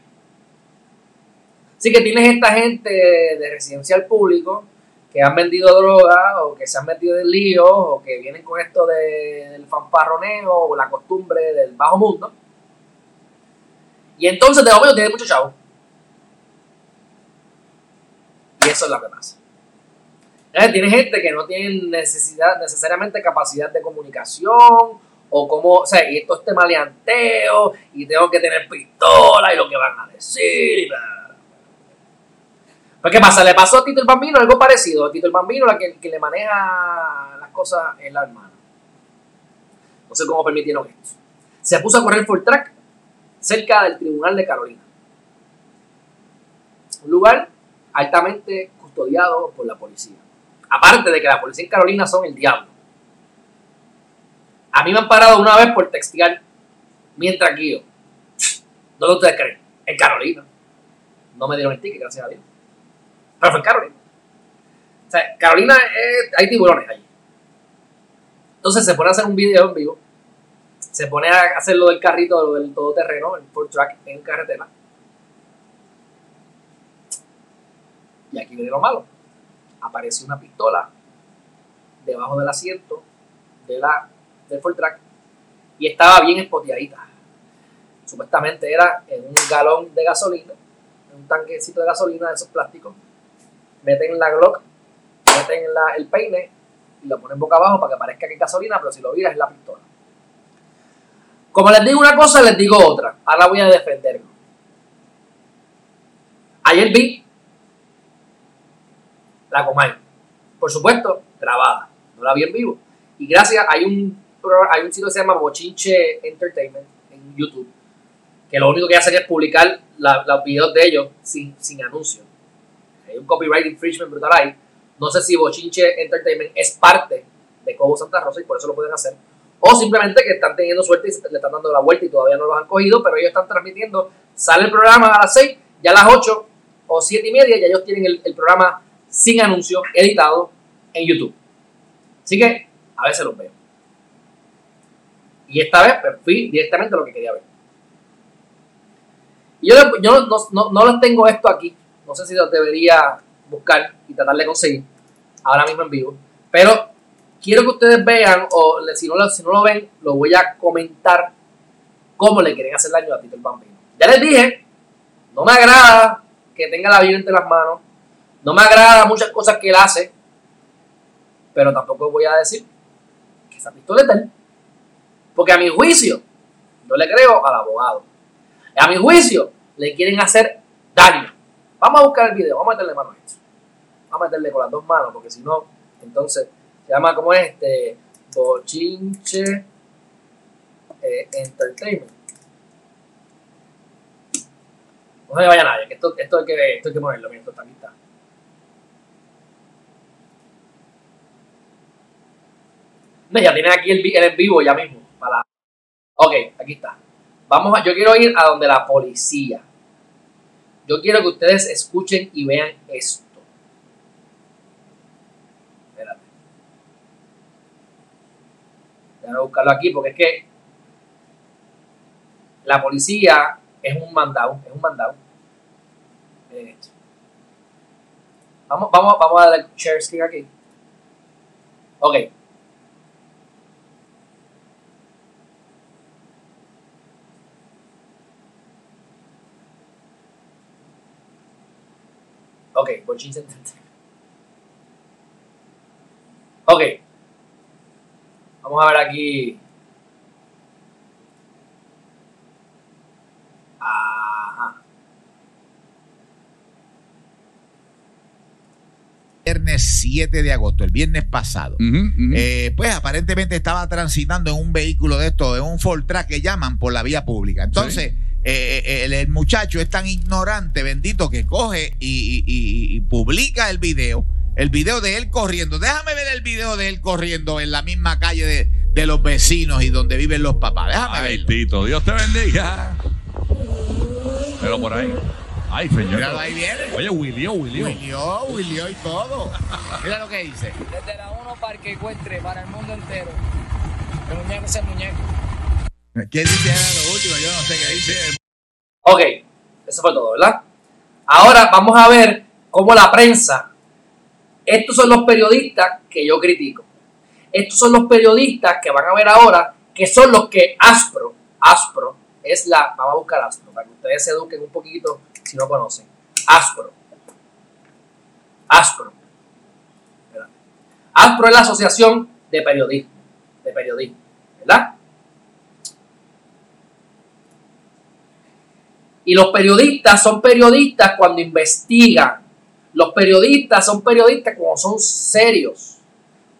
Así que tienes esta gente de residencial público que han vendido droga o que se han metido en líos o que vienen con esto de, del fanfarroneo o la costumbre del bajo mundo. Y entonces de momento tiene mucho chavo. Y eso es lo que pasa. Tienes gente que no tiene necesidad, necesariamente capacidad de comunicación o como, o sea, y esto es maleanteo y tengo que tener pistola y lo que van a decir y. Pues, ¿qué pasa? Le pasó a Tito el Bambino algo parecido. A Tito el Bambino, la que, que le maneja las cosas es la hermana. No sé cómo permitieron esto. Se puso a correr full track cerca del tribunal de Carolina. lugar altamente custodiado por la policía. Aparte de que la policía en Carolina son el diablo. A mí me han parado una vez por textear mientras guío. ¿Dónde ustedes creen? En Carolina. No me dieron el ticket, gracias a Dios. Pero fue en Carolina. O sea, Carolina hay tiburones allí. Entonces se pone a hacer un video en vivo. Se pone a hacer lo del carrito, lo del todoterreno, el full track en carretera. Y aquí viene lo malo. Aparece una pistola debajo del asiento de la, full track y estaba bien espoteadita. Supuestamente era en un galón de gasolina, en un tanquecito de gasolina de esos plásticos. Meten la Glock, meten el peine y lo ponen boca abajo para que parezca que es gasolina, pero si lo miras es la pistola. Como les digo una cosa, les digo otra. Ahora voy a defenderlo. Ayer vi la Comay. Por supuesto, grabada. No la vi en vivo. Y gracias, hay un, hay un sitio que se llama Bochinche Entertainment en YouTube, que lo único que hacen es publicar los videos de ellos sin, sin anuncios. Hay un copyright infringement brutal ahí. No sé si Bochinche Entertainment es parte de Cobo Santa Rosa y por eso lo pueden hacer. O simplemente que están teniendo suerte y le están dando la vuelta y todavía no los han cogido, pero ellos están transmitiendo. Sale el programa a las 6, ya a las 8 o 7 y media, ya ellos tienen el programa sin anuncio, editado en YouTube. Así que a veces los veo. Y esta vez pues, fui directamente lo que quería ver. Y yo, no, no, no les tengo esto aquí. No sé si los debería buscar y tratar de conseguir ahora mismo en vivo. Pero quiero que ustedes vean, o si no, si no lo ven, lo voy a comentar cómo le quieren hacer daño a Tito el Bambino. Ya les dije, no me agrada que tenga la vida entre las manos. No me agrada muchas cosas que él hace, pero tampoco voy a decir que esa pistola es de. Porque a mi juicio, yo le creo al abogado. A mi juicio, le quieren hacer daño. Vamos a buscar el video, vamos a meterle mano a esto. Vamos a meterle con las dos manos, porque si no, entonces se llama como este Bochinche eh, Entertainment. No se vaya nadie, que esto, esto, hay que, esto hay que moverlo está aquí está. ya tienen aquí el, el en vivo ya mismo. Ok, aquí está. Vamos a, yo quiero ir a donde la policía. Yo quiero que ustedes escuchen y vean esto. Espérate. Déjame buscarlo aquí porque es que la policía es un mandado, es un mandado. Miren esto. Vamos, vamos, vamos a darle share screen aquí. Ok. Ok, Bochin Ok. Vamos a ver aquí. Ajá. Viernes 7 de agosto, el viernes pasado. Eh, pues aparentemente estaba transitando en un vehículo de estos, en un Ford Track que llaman por la vía pública. Entonces. Eh, el, muchacho es tan ignorante, bendito, que coge y, publica el video, el video de él corriendo. Déjame ver el video de él corriendo en la misma calle de, los vecinos y donde viven los papás. Déjame Ay, Tito, Dios te bendiga. Pero por ahí. Ay, señor. Míralo, ahí viene. Oye, Willio, Willio. Willio, Willio y todo. Mira lo que dice. Desde la 1 para que encuentre para el mundo entero. El muñeco es el muñeco. ¿Qué. Ok, eso fue todo, ¿verdad? Ahora vamos a ver cómo la prensa, estos son los periodistas que yo critico. Estos son los periodistas que van a ver ahora, que son los que Aspro, Aspro, es la, vamos a buscar Aspro, para que ustedes se eduquen un poquito si no conocen. Aspro. Aspro. Aspro es la asociación de periodismo, de periodismo, ¿verdad? Y los periodistas son periodistas cuando investigan. Los periodistas son periodistas cuando son serios,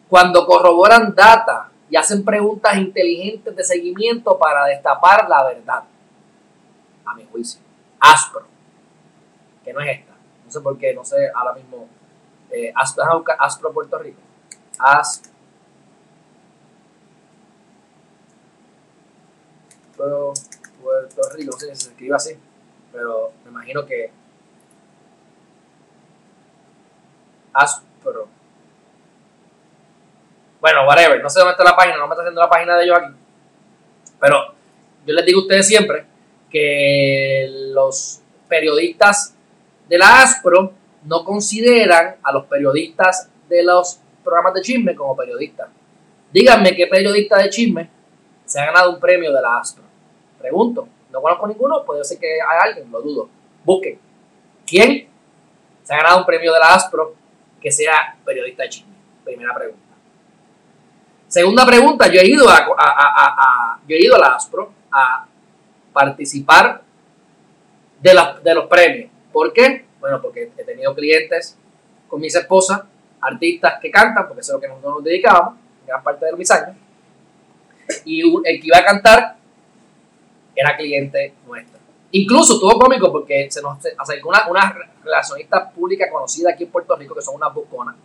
cuando corroboran data y hacen preguntas inteligentes de seguimiento para destapar la verdad. A mi juicio. Aspro. Que no es esta. No sé por qué, no sé ahora mismo. Eh, Aspro, Aspro Puerto Rico. Aspro Puerto Rico, no sé si se escribe así, pero me imagino que Aspro. Bueno, whatever, no sé dónde está la página, no me está haciendo la página de ellos aquí. Pero yo les digo a ustedes siempre que los periodistas de la ASPRO no consideran a los periodistas de los programas de chisme como periodistas. Díganme qué periodista de chisme se ha ganado un premio de la ASPRO. Pregunto, no conozco ninguno, puede ser que hay alguien, lo dudo. Busquen. ¿Quién se ha ganado un premio de la ASPRO que sea periodista chisme? Primera pregunta. Segunda pregunta, yo he ido a, yo he ido a la ASPRO a participar de, de los premios. ¿Por qué? Bueno, porque he tenido clientes con mis esposas, artistas que cantan, porque eso es lo que nosotros nos dedicábamos, gran parte de mis años. Y el que iba a cantar era cliente nuestro. Incluso estuvo cómico porque se nos acercó una, una relacionista pública conocida aquí en Puerto Rico, que son unas buconas.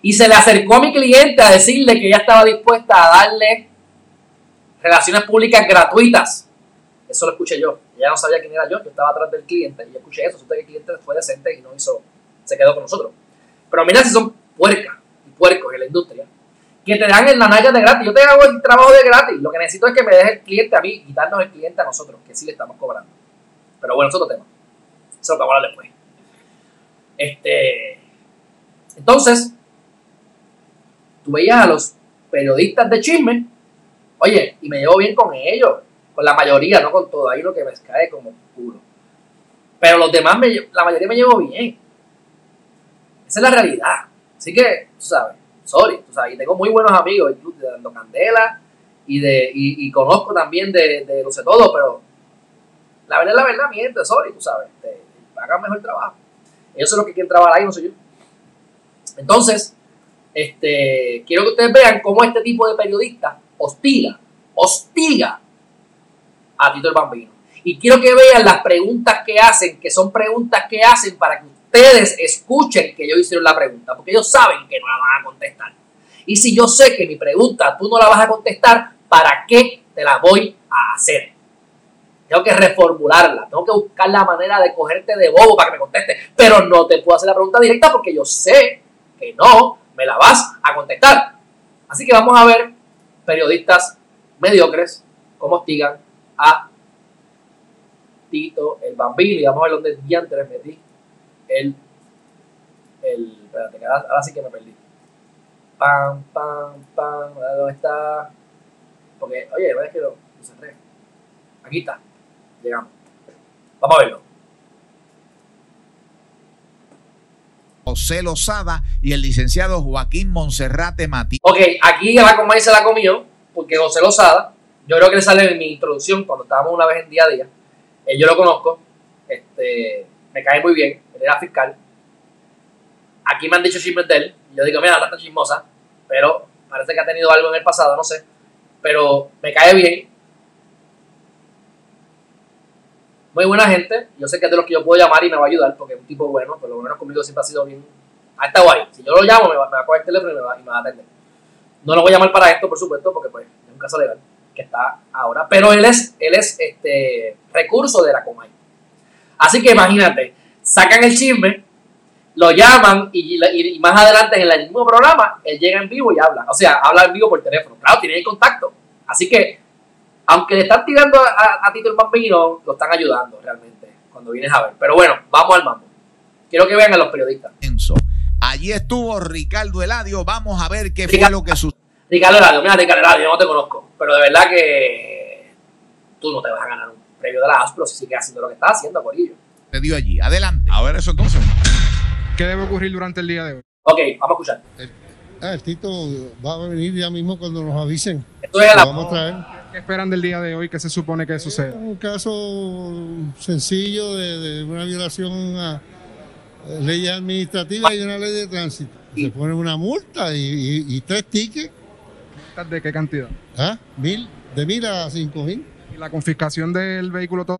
Y se le acercó a mi cliente a decirle que ella estaba dispuesta a darle relaciones públicas gratuitas. Eso lo escuché yo. Ella no sabía quién era yo, yo estaba atrás del cliente y yo escuché eso. Supe que el cliente fue decente y no hizo, se quedó con nosotros. Pero mira si son puercas y puercos en la industria que te dan en la naya de gratis. Yo te hago el trabajo de gratis. Lo que necesito es que me deje el cliente a mí y darnos el cliente a nosotros, que sí le estamos cobrando. Pero bueno, es otro tema. Eso lo que hablar después. Este, entonces, tú veías a los periodistas de chisme, oye, y me llevo bien con ellos, con la mayoría, no con todo, ahí lo que me cae como culo. Pero los demás, la mayoría me llevo bien. Esa es la realidad. Así que, tú sabes, sorry, tú sabes, y tengo muy buenos amigos, incluso de Dando Candela, y, de, y, conozco también de, de, lo sé todo, pero la verdad, la verdad, miente, sorry, tú sabes, te, hagan mejor trabajo. Ellos son los que quieren trabajar ahí, no soy yo. Entonces, este, quiero que ustedes vean cómo este tipo de periodista hostiga, hostiga a Tito el Bambino. Y quiero que vean las preguntas que hacen, que son preguntas que hacen para que ustedes escuchen que yo hicieron la pregunta, porque ellos saben que no la van a contestar. Y si yo sé que mi pregunta tú no la vas a contestar, ¿para qué te la voy a hacer? Tengo que reformularla, tengo que buscar la manera de cogerte de bobo para que me conteste, pero no te puedo hacer la pregunta directa porque yo sé que no me la vas a contestar. Así que vamos a ver periodistas mediocres cómo hostigan a Tito el Bambino y vamos a ver dónde diantres metí el, el, espérate, ahora, sí que me perdí. Pam, pam, pam, ¿dónde está? Porque, oye, ves que lo, lo cerré. Aquí está, llegamos. Vamos a verlo. José Lozada y el licenciado Joaquín Monserrate Mati. Ok, aquí la coma se la comió, porque José Lozada, yo creo que le sale en mi introducción cuando estábamos una vez en día a día. Eh, yo lo conozco, este, me cae muy bien, era fiscal. Aquí me han dicho chismes de él, yo digo, mira, tanta chismosa, pero parece que ha tenido algo en el pasado, no sé, pero me cae bien. Muy buena gente, yo sé que es de los que yo puedo llamar y me va a ayudar, porque es un tipo bueno, por lo menos conmigo siempre ha sido bien. Ha estado ahí. Si yo lo llamo, me va, a coger el teléfono y me, va, y me va a atender. No lo voy a llamar para esto, por supuesto, porque pues es un caso legal que está ahora. Pero él es, él es este recurso de la Comay. Así que imagínate, sacan el chisme, lo llaman y, más adelante en el mismo programa, él llega en vivo y habla. O sea, habla en vivo por teléfono. Claro, tiene el contacto. Así que, aunque le están tirando a, Tito el Bambino, lo están ayudando realmente cuando vienes a ver. Pero bueno, vamos al mambo. Quiero que vean a los periodistas. Allí estuvo Ricardo Eladio. Vamos a ver qué fue lo que sucedió. Ricardo Eladio, mira, Ricardo Eladio, yo no te conozco. Pero de verdad que tú no te vas a ganar un premio de la ASPRO si sigue haciendo lo que está haciendo, Corillo. Te dio allí. Adelante. A ver eso entonces. ¿Qué debe ocurrir durante el día de hoy? Ok, vamos a escuchar. El, ah, el Tito va a venir ya mismo cuando nos avisen. Esto es la... vamos a traer. ¿Qué esperan del día de hoy? ¿Qué se supone que sucede? Un caso sencillo de, una violación a leyes administrativas y una ley de tránsito. Se pone una multa y, y tres tickets. ¿Multas de qué cantidad? ¿Ah? Mil, de mil a cinco mil. ¿Y la confiscación del vehículo todo?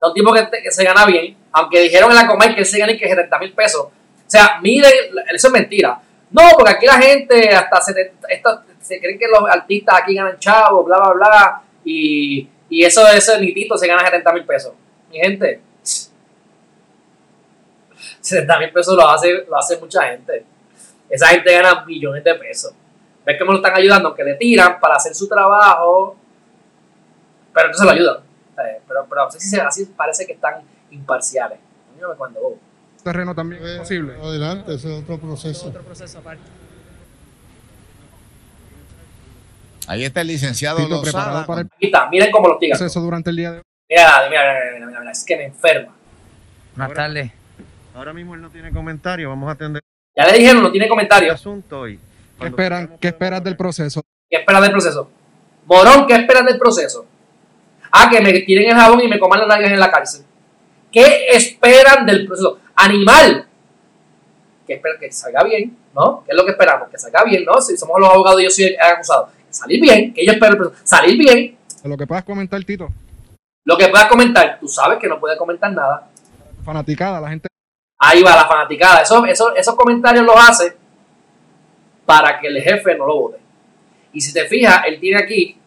Un tipo que, que se gana bien, aunque dijeron en la Comay que él se gana y que 70 mil pesos. O sea, miren, eso es mentira. No, porque aquí la gente hasta 70, esto- se creen que los artistas aquí ganan chavos, bla, bla, bla, y, y eso, ese nitito se gana 70 mil pesos. Mi gente, 70 mil pesos lo hace, lo hace mucha gente. Esa gente gana millones de pesos. ¿Ves cómo lo están ayudando? Que le tiran para hacer su trabajo, pero entonces lo ayudan. Eh, Pero, pero así, se- así parece que están imparciales. Me cuando. Terreno también es posible. Adelante, ese es otro proceso. Otro proceso aparte. Ahí está el licenciado Tito, preparado para el Aquí está, miren cómo lo tiran. proceso durante el día de hoy. Mira, mira, mira, mira, mira, mira, es que me enferma. Buenas tardes. Ahora mismo él no tiene comentario, vamos a atender Ya le dijeron, no tiene el comentarios. asunto hoy. ¿Qué esperan, qué esperas del proceso? ¿Qué esperas del proceso? Morón, ¿qué esperas del proceso? Ah, que me tiren el jabón y me coman las nalgas en la cárcel. ¿Qué esperan del proceso? Animal. Que esperan que salga bien, ¿no? ¿Qué es lo que esperamos? Que salga bien, ¿no? Si somos los abogados y yo soy el acusado. Salir bien, que yo espero el proceso. Salir bien. Lo que puedas comentar, Tito. Lo que puedas comentar, tú sabes que no puedes comentar nada. Fanaticada, la gente Ahí va la fanaticada. Eso, eso- esos comentarios los hace para que el jefe no lo vote. Y si te fijas, él tiene aquí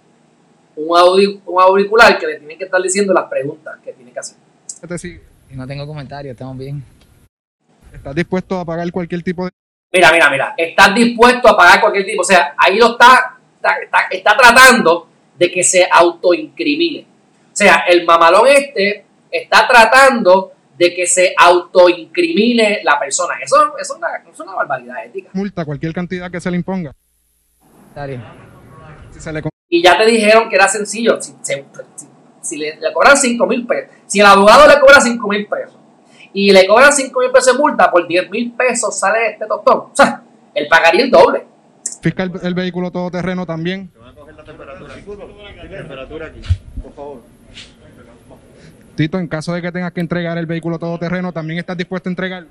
un, audi- un auricular que le tienen que estar diciendo las preguntas que tiene que hacer. Y no tengo comentarios, estamos bien. ¿Estás dispuesto a pagar cualquier tipo de Mira, mira, mira. Estás dispuesto a pagar cualquier tipo. O sea, ahí lo está, está, está- está tratando de que se autoincrimine. O sea, el mamalón este está tratando de que se autoincrimine la persona. Eso, eso es, una, eso es una barbaridad ética. multa, cualquier cantidad que se le imponga? Comentario. Si se le con- Y ya te dijeron que era sencillo. Si, se- si- si le, le cobran 5 mil pesos, si el abogado le cobra 5 mil pesos y le cobran 5 mil pesos de multa, por 10 mil pesos sale este tostón. O sea, él pagaría el doble. fiscal el vehículo todoterreno también. Te van a coger la temperatura. Temperatura aquí, por favor. Tito, en caso de que tengas que entregar el vehículo todoterreno, también estás dispuesto a entregar.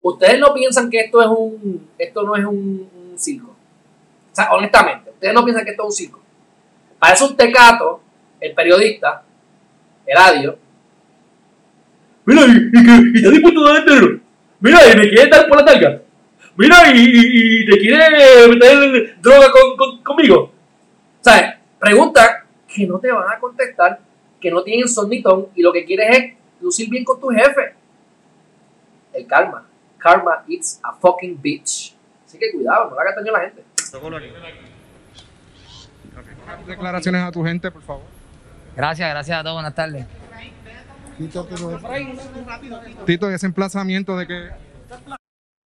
Ustedes no piensan que esto es un, esto no es un, un circo. O sea, honestamente, ustedes no piensan que esto es un circo. Parece un tecato, el periodista, Eladio. Mira, y, y, que- y está dispuesto a dar. Mira, y me quiere dar por la talga. Mira, y, y- y te quiere meter droga con, con- conmigo. O sea, pregunta que no te van a contestar, que no tienen son ni ton, y lo que quieres es lucir bien con tu jefe. El karma. Karma it's a fucking bitch. Así que cuidado, no le hagas daño a la gente. Declaraciones a tu gente, por favor. Gracias, gracias a todos, buenas tardes. Quítatelo. Tito, ese emplazamiento de que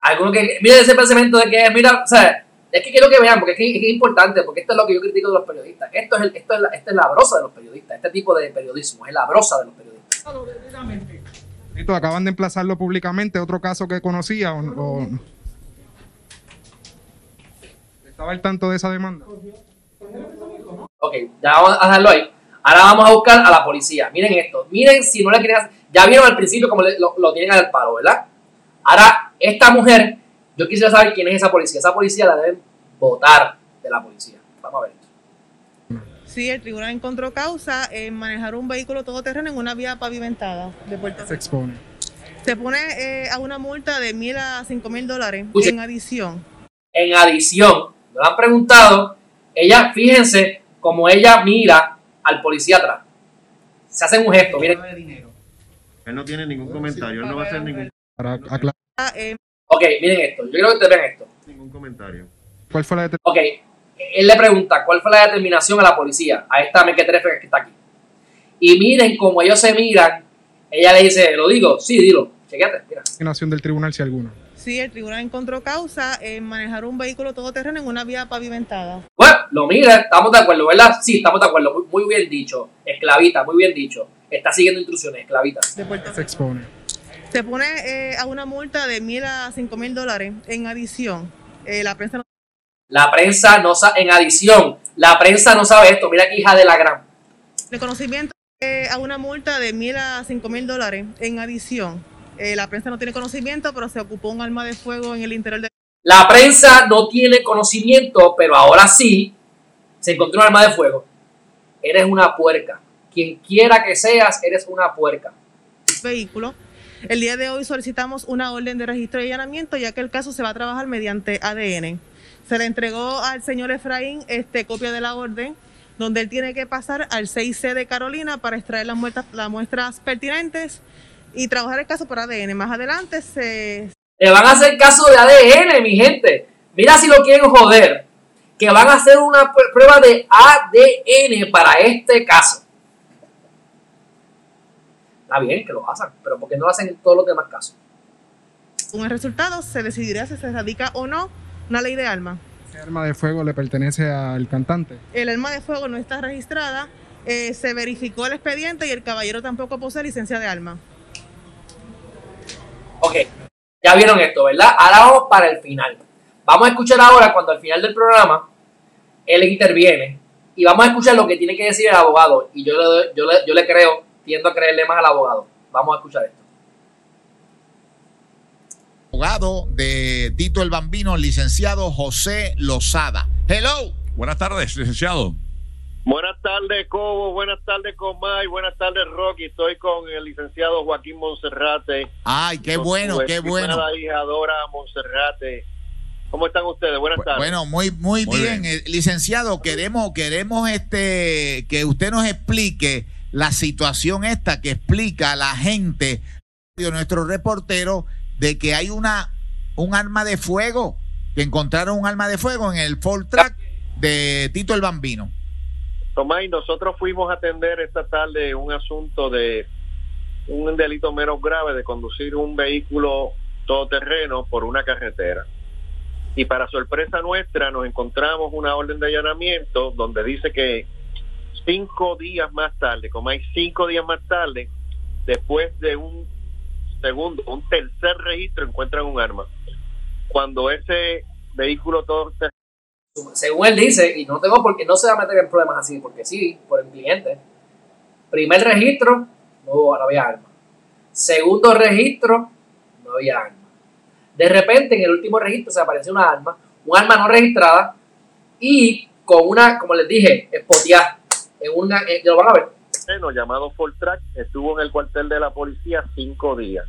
Alguno que. Mira ese pensamiento de que, mira, o sea, es que quiero que vean, porque es que es, que es importante, porque esto es lo que yo critico de los periodistas. Esto es, el, esto es, la, esta es la brosa de los periodistas. Este tipo de periodismo es la brosa de los periodistas. Tito acaban de emplazarlo públicamente, otro caso que conocía o, o- estaba al tanto de esa demanda. Ok, ya vamos a dejarlo ahí. Ahora vamos a buscar a la policía. Miren esto. Miren si no le quieren hacer. Ya vieron al principio cómo le- lo, lo tienen al palo, ¿verdad? Ahora, esta mujer, yo quisiera saber quién es esa policía. Esa policía la deben votar de la policía. Vamos a ver. Sí, el tribunal encontró causa en manejar un vehículo todoterreno en una vía pavimentada de Puerto Se expone. Se pone eh, a una multa de mil a cinco mil dólares en adición. En adición, me lo han preguntado, ella, fíjense como ella mira al policía atrás. Se hacen un gesto, miren. Él no tiene ningún comentario, él no va a hacer ningún, Para aclarar Ah, eh, Ok, miren esto. Yo quiero que ustedes vean esto. ningún comentario. cuál fue la determinación. Ok, él le pregunta cuál fue la determinación a la policía, a esta mequetrefe que está aquí. Y miren cómo ellos se miran. Ella le dice, ¿lo digo? Sí, dilo. Chequete, mira. del tribunal, si alguna. Sí, el tribunal encontró causa en manejar un vehículo todoterreno en una vía pavimentada. Bueno, lo mira, estamos de acuerdo, ¿verdad? Sí, estamos de acuerdo. Muy, muy bien dicho. Esclavita, muy bien dicho. Está siguiendo instrucciones, esclavita. De Puerto Se expone. Se pone eh, a una multa de mil a cinco mil dólares en adición. Eh, la prensa no La prensa no sabe, en adición, la prensa no sabe esto. Mira que hija de la gran. tiene conocimiento eh, a una multa de mil a cinco mil dólares en adición. Eh, la prensa no tiene conocimiento, pero se ocupó un arma de fuego en el interior de La prensa no tiene conocimiento, pero ahora sí se encontró un arma de fuego. Eres una puerca. Quien quiera que seas, eres una puerca. vehículo. El día de hoy solicitamos una orden de registro y allanamiento, ya que el caso se va a trabajar mediante ADN. Se le entregó al señor Efraín este, copia de la orden, donde él tiene que pasar al 6C de Carolina para extraer las muestras, las muestras pertinentes y trabajar el caso por ADN. Más adelante se... Le van a hacer caso de ADN, mi gente. Mira si lo quieren joder. Que van a hacer una prueba de ADN para este caso. Está bien que lo hagan, pero ¿por qué no lo hacen en todos los demás casos? Con el resultado se decidirá si se radica o no una ley de arma. ¿Qué arma de fuego le pertenece al cantante? El arma de fuego no está registrada. Eh, se verificó el expediente y el caballero tampoco posee licencia de arma. Ok, ya vieron esto, ¿verdad? Ahora vamos para el final. Vamos a escuchar ahora cuando al final del programa él interviene y vamos a escuchar lo que tiene que decir el abogado. Y yo le, yo yo le creo, tiendo a creerle más al abogado. Vamos a escuchar esto. Abogado de Tito el Bambino, licenciado José Lozada. Hello. Buenas tardes, licenciado. Buenas tardes, Cobo. Buenas tardes, Comay. Buenas tardes, Rocky. Estoy con el licenciado Joaquín Monserrate. Ay, qué bueno, qué bueno. hija Dora Monserrate. ¿Cómo están ustedes? Buenas tardes. Bueno, muy, muy, bien. Eh, licenciado, queremos, queremos este, que usted nos explique la situación esta que explica a la gente, nuestro reportero, de que hay una un arma de fuego, que encontraron un arma de fuego en el Ford Track de Tito el Bambino. Tomás, y nosotros fuimos a atender esta tarde un asunto de un delito menos grave de conducir un vehículo todoterreno por una carretera. Y para sorpresa nuestra nos encontramos una orden de allanamiento donde dice que cinco días más tarde, como hay cinco días más tarde, después de un segundo, un tercer registro, encuentran un arma. Cuando ese vehículo todoterreno según él dice, y no tengo por qué, no se va a meter en problemas así, porque sí, por el cliente. Primer registro, no, había arma. Segundo registro, no había arma. De repente, en el último registro se apareció una arma, un arma no registrada, y con una, como les dije, espoteada. En una, eh, lo van a ver. Llamado Track estuvo en el cuartel de la policía cinco días.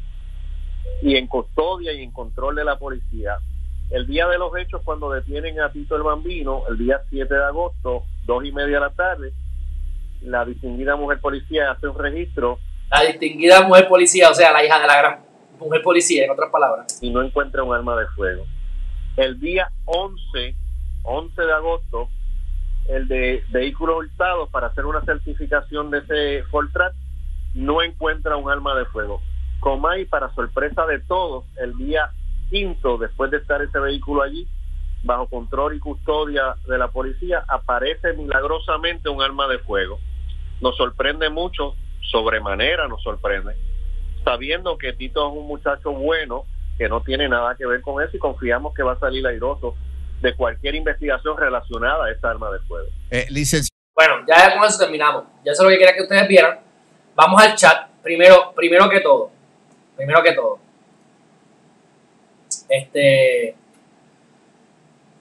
Y en custodia y en control de la policía el día de los hechos, cuando detienen a Tito el Bambino, el día 7 de agosto, dos y media de la tarde, la distinguida mujer policía hace un registro. La distinguida mujer policía, o sea, la hija de la gran mujer policía, en otras palabras. Y no encuentra un arma de fuego. El día 11, 11 de agosto, el de vehículos hurtados para hacer una certificación de ese Fortran no encuentra un arma de fuego. Comay, para sorpresa de todos, el día quinto, después de estar ese vehículo allí, bajo control y custodia de la policía, aparece milagrosamente un arma de fuego. Nos sorprende mucho, sobremanera nos sorprende, sabiendo que Tito es un muchacho bueno, que no tiene nada que ver con eso y confiamos que va a salir airoso de cualquier investigación relacionada a esta arma de fuego. Eh. Bueno, ya con eso terminamos. Ya eso es lo que quería que ustedes vieran. Vamos al chat. Primero, primero que todo. Primero que todo. Este.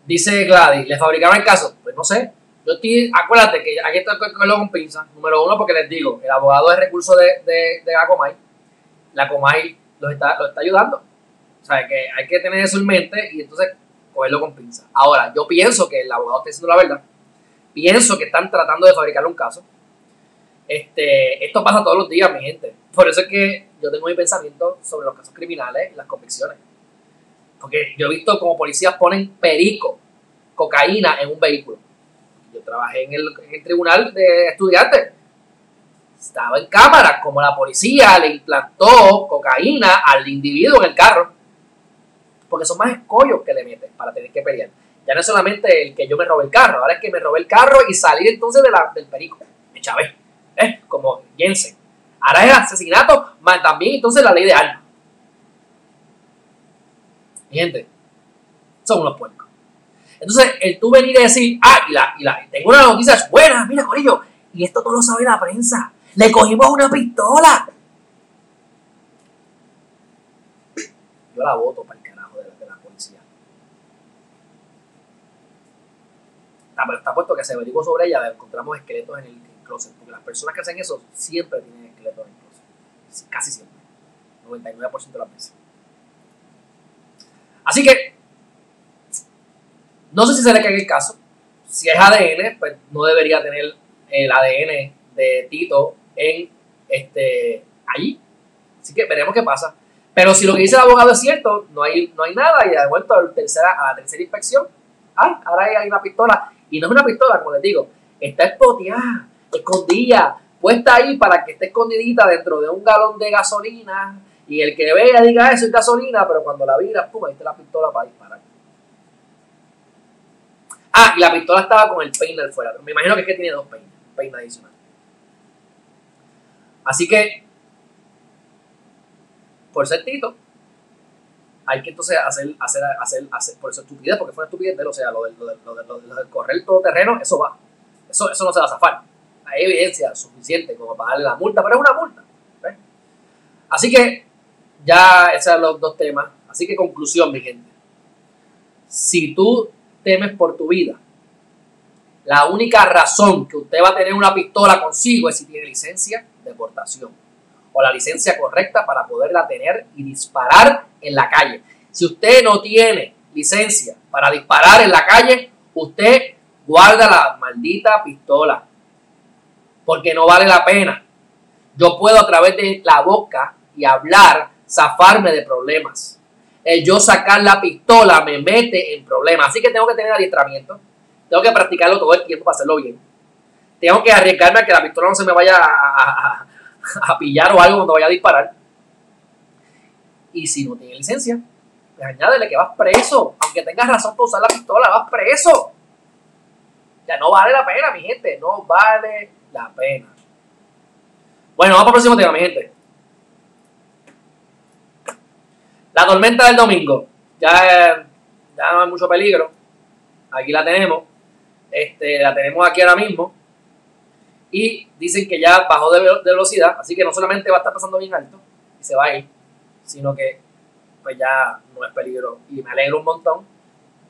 Dice Gladys, ¿le fabricaron el caso? Pues no sé. Yo estoy, acuérdate que aquí está el con pinza. Número uno, porque les digo, el abogado de recurso de, de, de la Comay, la Comay lo está, lo está ayudando. O sea, que hay que tener eso en mente y entonces cogerlo con pinza. Ahora, yo pienso que el abogado está diciendo la verdad. Pienso que están tratando de fabricarle un caso. Este, esto pasa todos los días, mi gente. Por eso es que yo tengo mi pensamiento sobre los casos criminales y las convicciones. Porque yo he visto como policías ponen perico, cocaína en un vehículo. Yo trabajé en el, tribunal de estudiantes. Estaba en cámara, como la policía le implantó cocaína al individuo en el carro. Porque son más escollos que le meten para tener que pelear. Ya no es solamente el que yo me robé el carro, ahora es que me robé el carro y salí entonces de la, del perico. Me chavé. ¿eh? Como Jensen. Ahora es asesinato, más también entonces la ley de armas. Gente, son unos puercos. Entonces, el tú venir y decir, ah, y la, y la, tengo una noticia buena, mira, Corillo, y esto todo lo sabe la prensa. Le cogimos una pistola. Yo la voto para el carajo de la, policía. Está, está puesto que se averiguó sobre ella, encontramos esqueletos en el closet, porque las personas que hacen eso siempre tienen esqueletos en el closet. Casi siempre. 99% de las veces. Así que, no sé si se le cae el caso. Si es ADN, pues no debería tener el ADN de Tito en este allí. Así que veremos qué pasa. Pero si lo que dice el abogado es cierto, no hay, no hay nada y de vuelto a la tercera, a la tercera inspección, ay, ahora hay, una pistola. Y no es una pistola, como les digo, está espoteada, escondida, puesta ahí para que esté escondidita dentro de un galón de gasolina y el que vea diga eso es gasolina, pero cuando la vira, pum, ahí está la pistola para disparar. Ah, y la pistola estaba con el peine fuera. Me imagino que es que tiene dos peines, peine adicional. Así que por ser Tito, hay que entonces hacer, hacer, hacer, hacer por eso estupidez, porque fue una estupidez de o sea, lo del, lo del, lo del correr todo terreno, eso va. Eso, eso no se va a zafar. Hay evidencia suficiente como para darle la multa, pero es una multa. Así que ya esos son los dos temas. Así que conclusión, mi gente. Si tú temes por tu vida, la única razón que usted va a tener una pistola consigo es si tiene licencia de portación o la licencia correcta para poderla tener y disparar en la calle. Si usted no tiene licencia para disparar en la calle, usted guarda la maldita pistola. Porque no vale la pena. Yo puedo a través de la boca y hablar zafarme de problemas. El yo sacar la pistola me mete en problemas. Así que tengo que tener adiestramiento. Tengo que practicarlo todo el tiempo para hacerlo bien. Tengo que arriesgarme a que la pistola no se me vaya a, pillar o algo cuando vaya a disparar. Y si no tiene licencia, pues añádele que vas preso. Aunque tengas razón para usar la pistola, vas preso. Ya no vale la pena, mi gente. No vale la pena. Bueno, vamos para el próximo tema, mi gente. La tormenta del domingo. Ya, ya no hay mucho peligro. Aquí la tenemos. Este, la tenemos aquí ahora mismo y dicen que ya bajó de, velocidad, así que no solamente va a estar pasando bien alto y se va a ir, sino que pues ya no es peligro y me alegro un montón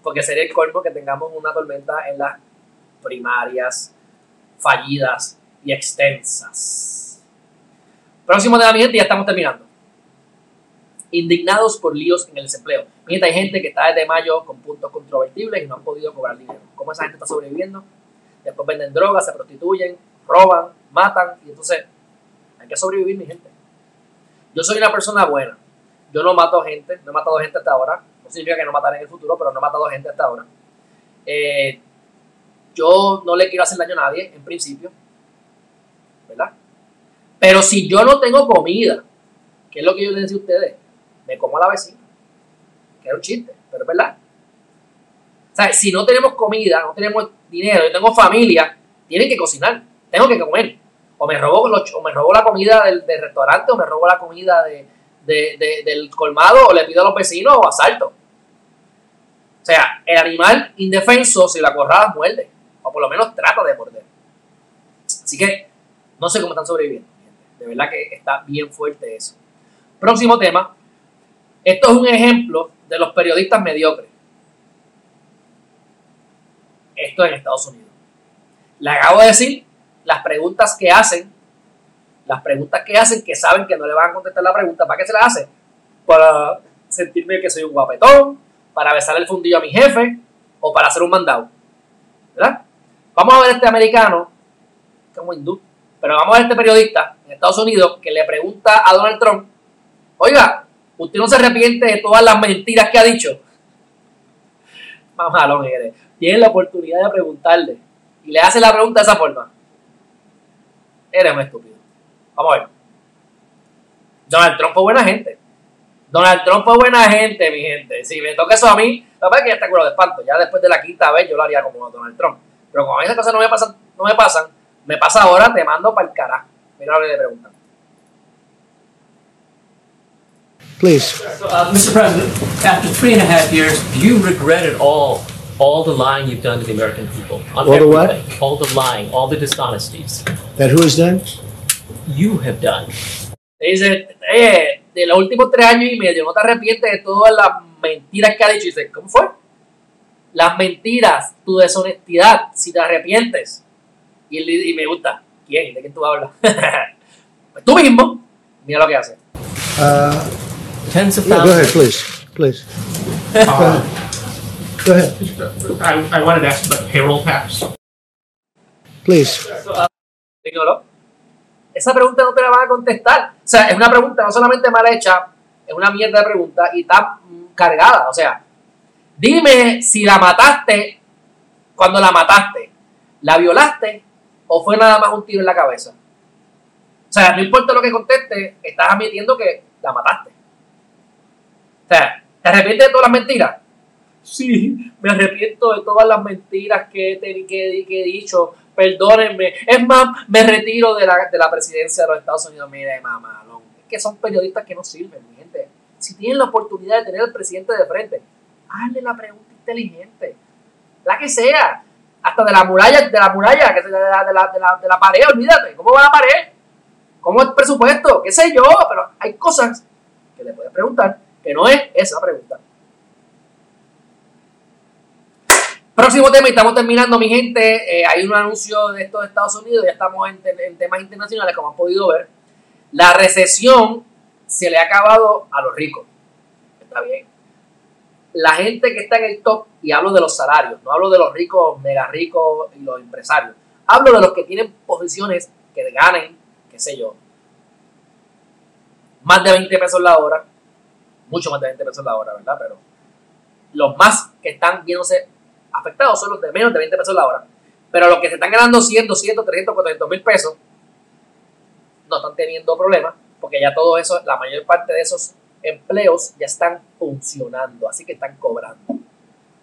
porque sería el colmo que tengamos una tormenta en las primarias fallidas y extensas. Próximo tema, mi gente, ya estamos terminando. Indignados por líos en el desempleo. Mi gente, hay gente que está desde mayo con puntos controvertibles y no han podido cobrar dinero. ¿Cómo esa gente está sobreviviendo? Después venden drogas, se prostituyen, roban, matan, y entonces hay que sobrevivir, mi gente. Yo soy una persona buena. Yo no mato gente, no he matado gente hasta ahora. No significa que no mataré en el futuro, pero no he matado gente hasta ahora. Eh, yo no le quiero hacer daño a nadie, en principio. ¿Verdad? Pero si yo no tengo comida, ¿qué es lo que yo les decía a ustedes? Me como a la vecina. Que era un chiste, pero es verdad. O sea, si no tenemos comida, no tenemos dinero, yo tengo familia, tienen que cocinar tengo que comer. O me robo, o me robo la comida del, restaurante, o me robo la comida del colmado, o le pido a los vecinos, o asalto. O sea, el animal indefenso, si la corrada muerde, o por lo menos trata de morder. Así que no sé cómo están sobreviviendo. De verdad que está bien fuerte eso. Próximo tema. Esto es un ejemplo de los periodistas mediocres. Esto en Estados Unidos. Le acabo de decir las preguntas que hacen, las preguntas que hacen que saben que no le van a contestar la pregunta, ¿para qué se las hace? Para sentirme que soy un guapetón, para besar el fundillo a mi jefe o para hacer un mandado. ¿Verdad? Vamos a ver este americano, como hindú, pero vamos a ver este periodista en Estados Unidos que le pregunta a Donald Trump, oiga, ¿usted no se arrepiente de todas las mentiras que ha dicho? Mamalón, tiene la oportunidad de preguntarle y le hace la pregunta de esa forma eres un estúpido. Vamos a ver. Donald Trump fue buena gente. Donald Trump fue buena gente, mi gente. Si me toca eso a mí, la verdad es que ya está culo de espanto. Ya después de la quinta vez yo lo haría como Donald Trump. Pero como esas cosas no me pasan, no me pasan, me pasa ahora, te mando para el carajo. Mira lo que le preguntan. Please. Uh, Mr. President, after three and a half years, do you regret at all all the lying you've done to the American people. On all everything. the what? All the lying, all the dishonesties. That who has done? You have done. Dice, eh, de los últimos tres años y medio, ¿no te arrepientes de todas las mentiras que ha dicho? Y dice, ¿cómo fue? Las mentiras, tu deshonestidad, si te arrepientes. Y, él, y me gusta, ¿quién? ¿De quién tú hablas? pues tú mismo, mira lo que hace. Uh, Tens of yeah, go ahead, please, please. Go Go ahead, I, I wanted to ask about payroll tax. please. Ignoró. Esa pregunta no te la van a contestar. O sea, es una pregunta no solamente mal hecha, es una mierda de pregunta y está mm, cargada. O sea, dime si la mataste cuando la mataste. ¿La violaste o fue nada más un tiro en la cabeza? O sea, no importa lo que conteste, estás admitiendo que la mataste. O sea, ¿te arrepientes de todas las mentiras? Sí, me arrepiento de todas las mentiras que, he que, que he dicho. Perdónenme. Es más, me retiro de la, de la presidencia de los Estados Unidos. Mire, mamalón. Es que son periodistas que no sirven, gente. Si tienen la oportunidad de tener al presidente de frente, hazle la pregunta inteligente. La que sea. Hasta de la muralla, de la muralla, que de la, de la, de la, de la pared, olvídate. ¿Cómo va la pared? ¿Cómo es el presupuesto? ¿Qué sé yo? Pero hay cosas que le puedes preguntar que no es esa pregunta. Próximo tema, y estamos terminando, mi gente. Eh, hay un anuncio de esto de Estados Unidos, ya estamos en, en temas internacionales, como han podido ver. La recesión se le ha acabado a los ricos. Está bien. La gente que está en el top, y hablo de los salarios, no hablo de los ricos, mega ricos y los empresarios. Hablo de los que tienen posiciones que ganen, qué sé yo, más de 20 pesos la hora, mucho más de 20 pesos la hora, ¿verdad? Pero los más que están viéndose afectados son los de menos de 20 pesos la hora. Pero los que se están ganando 100, 200, 300, 400 mil pesos no están teniendo problemas porque ya todo eso, la mayor parte de esos empleos ya están funcionando, así que están cobrando.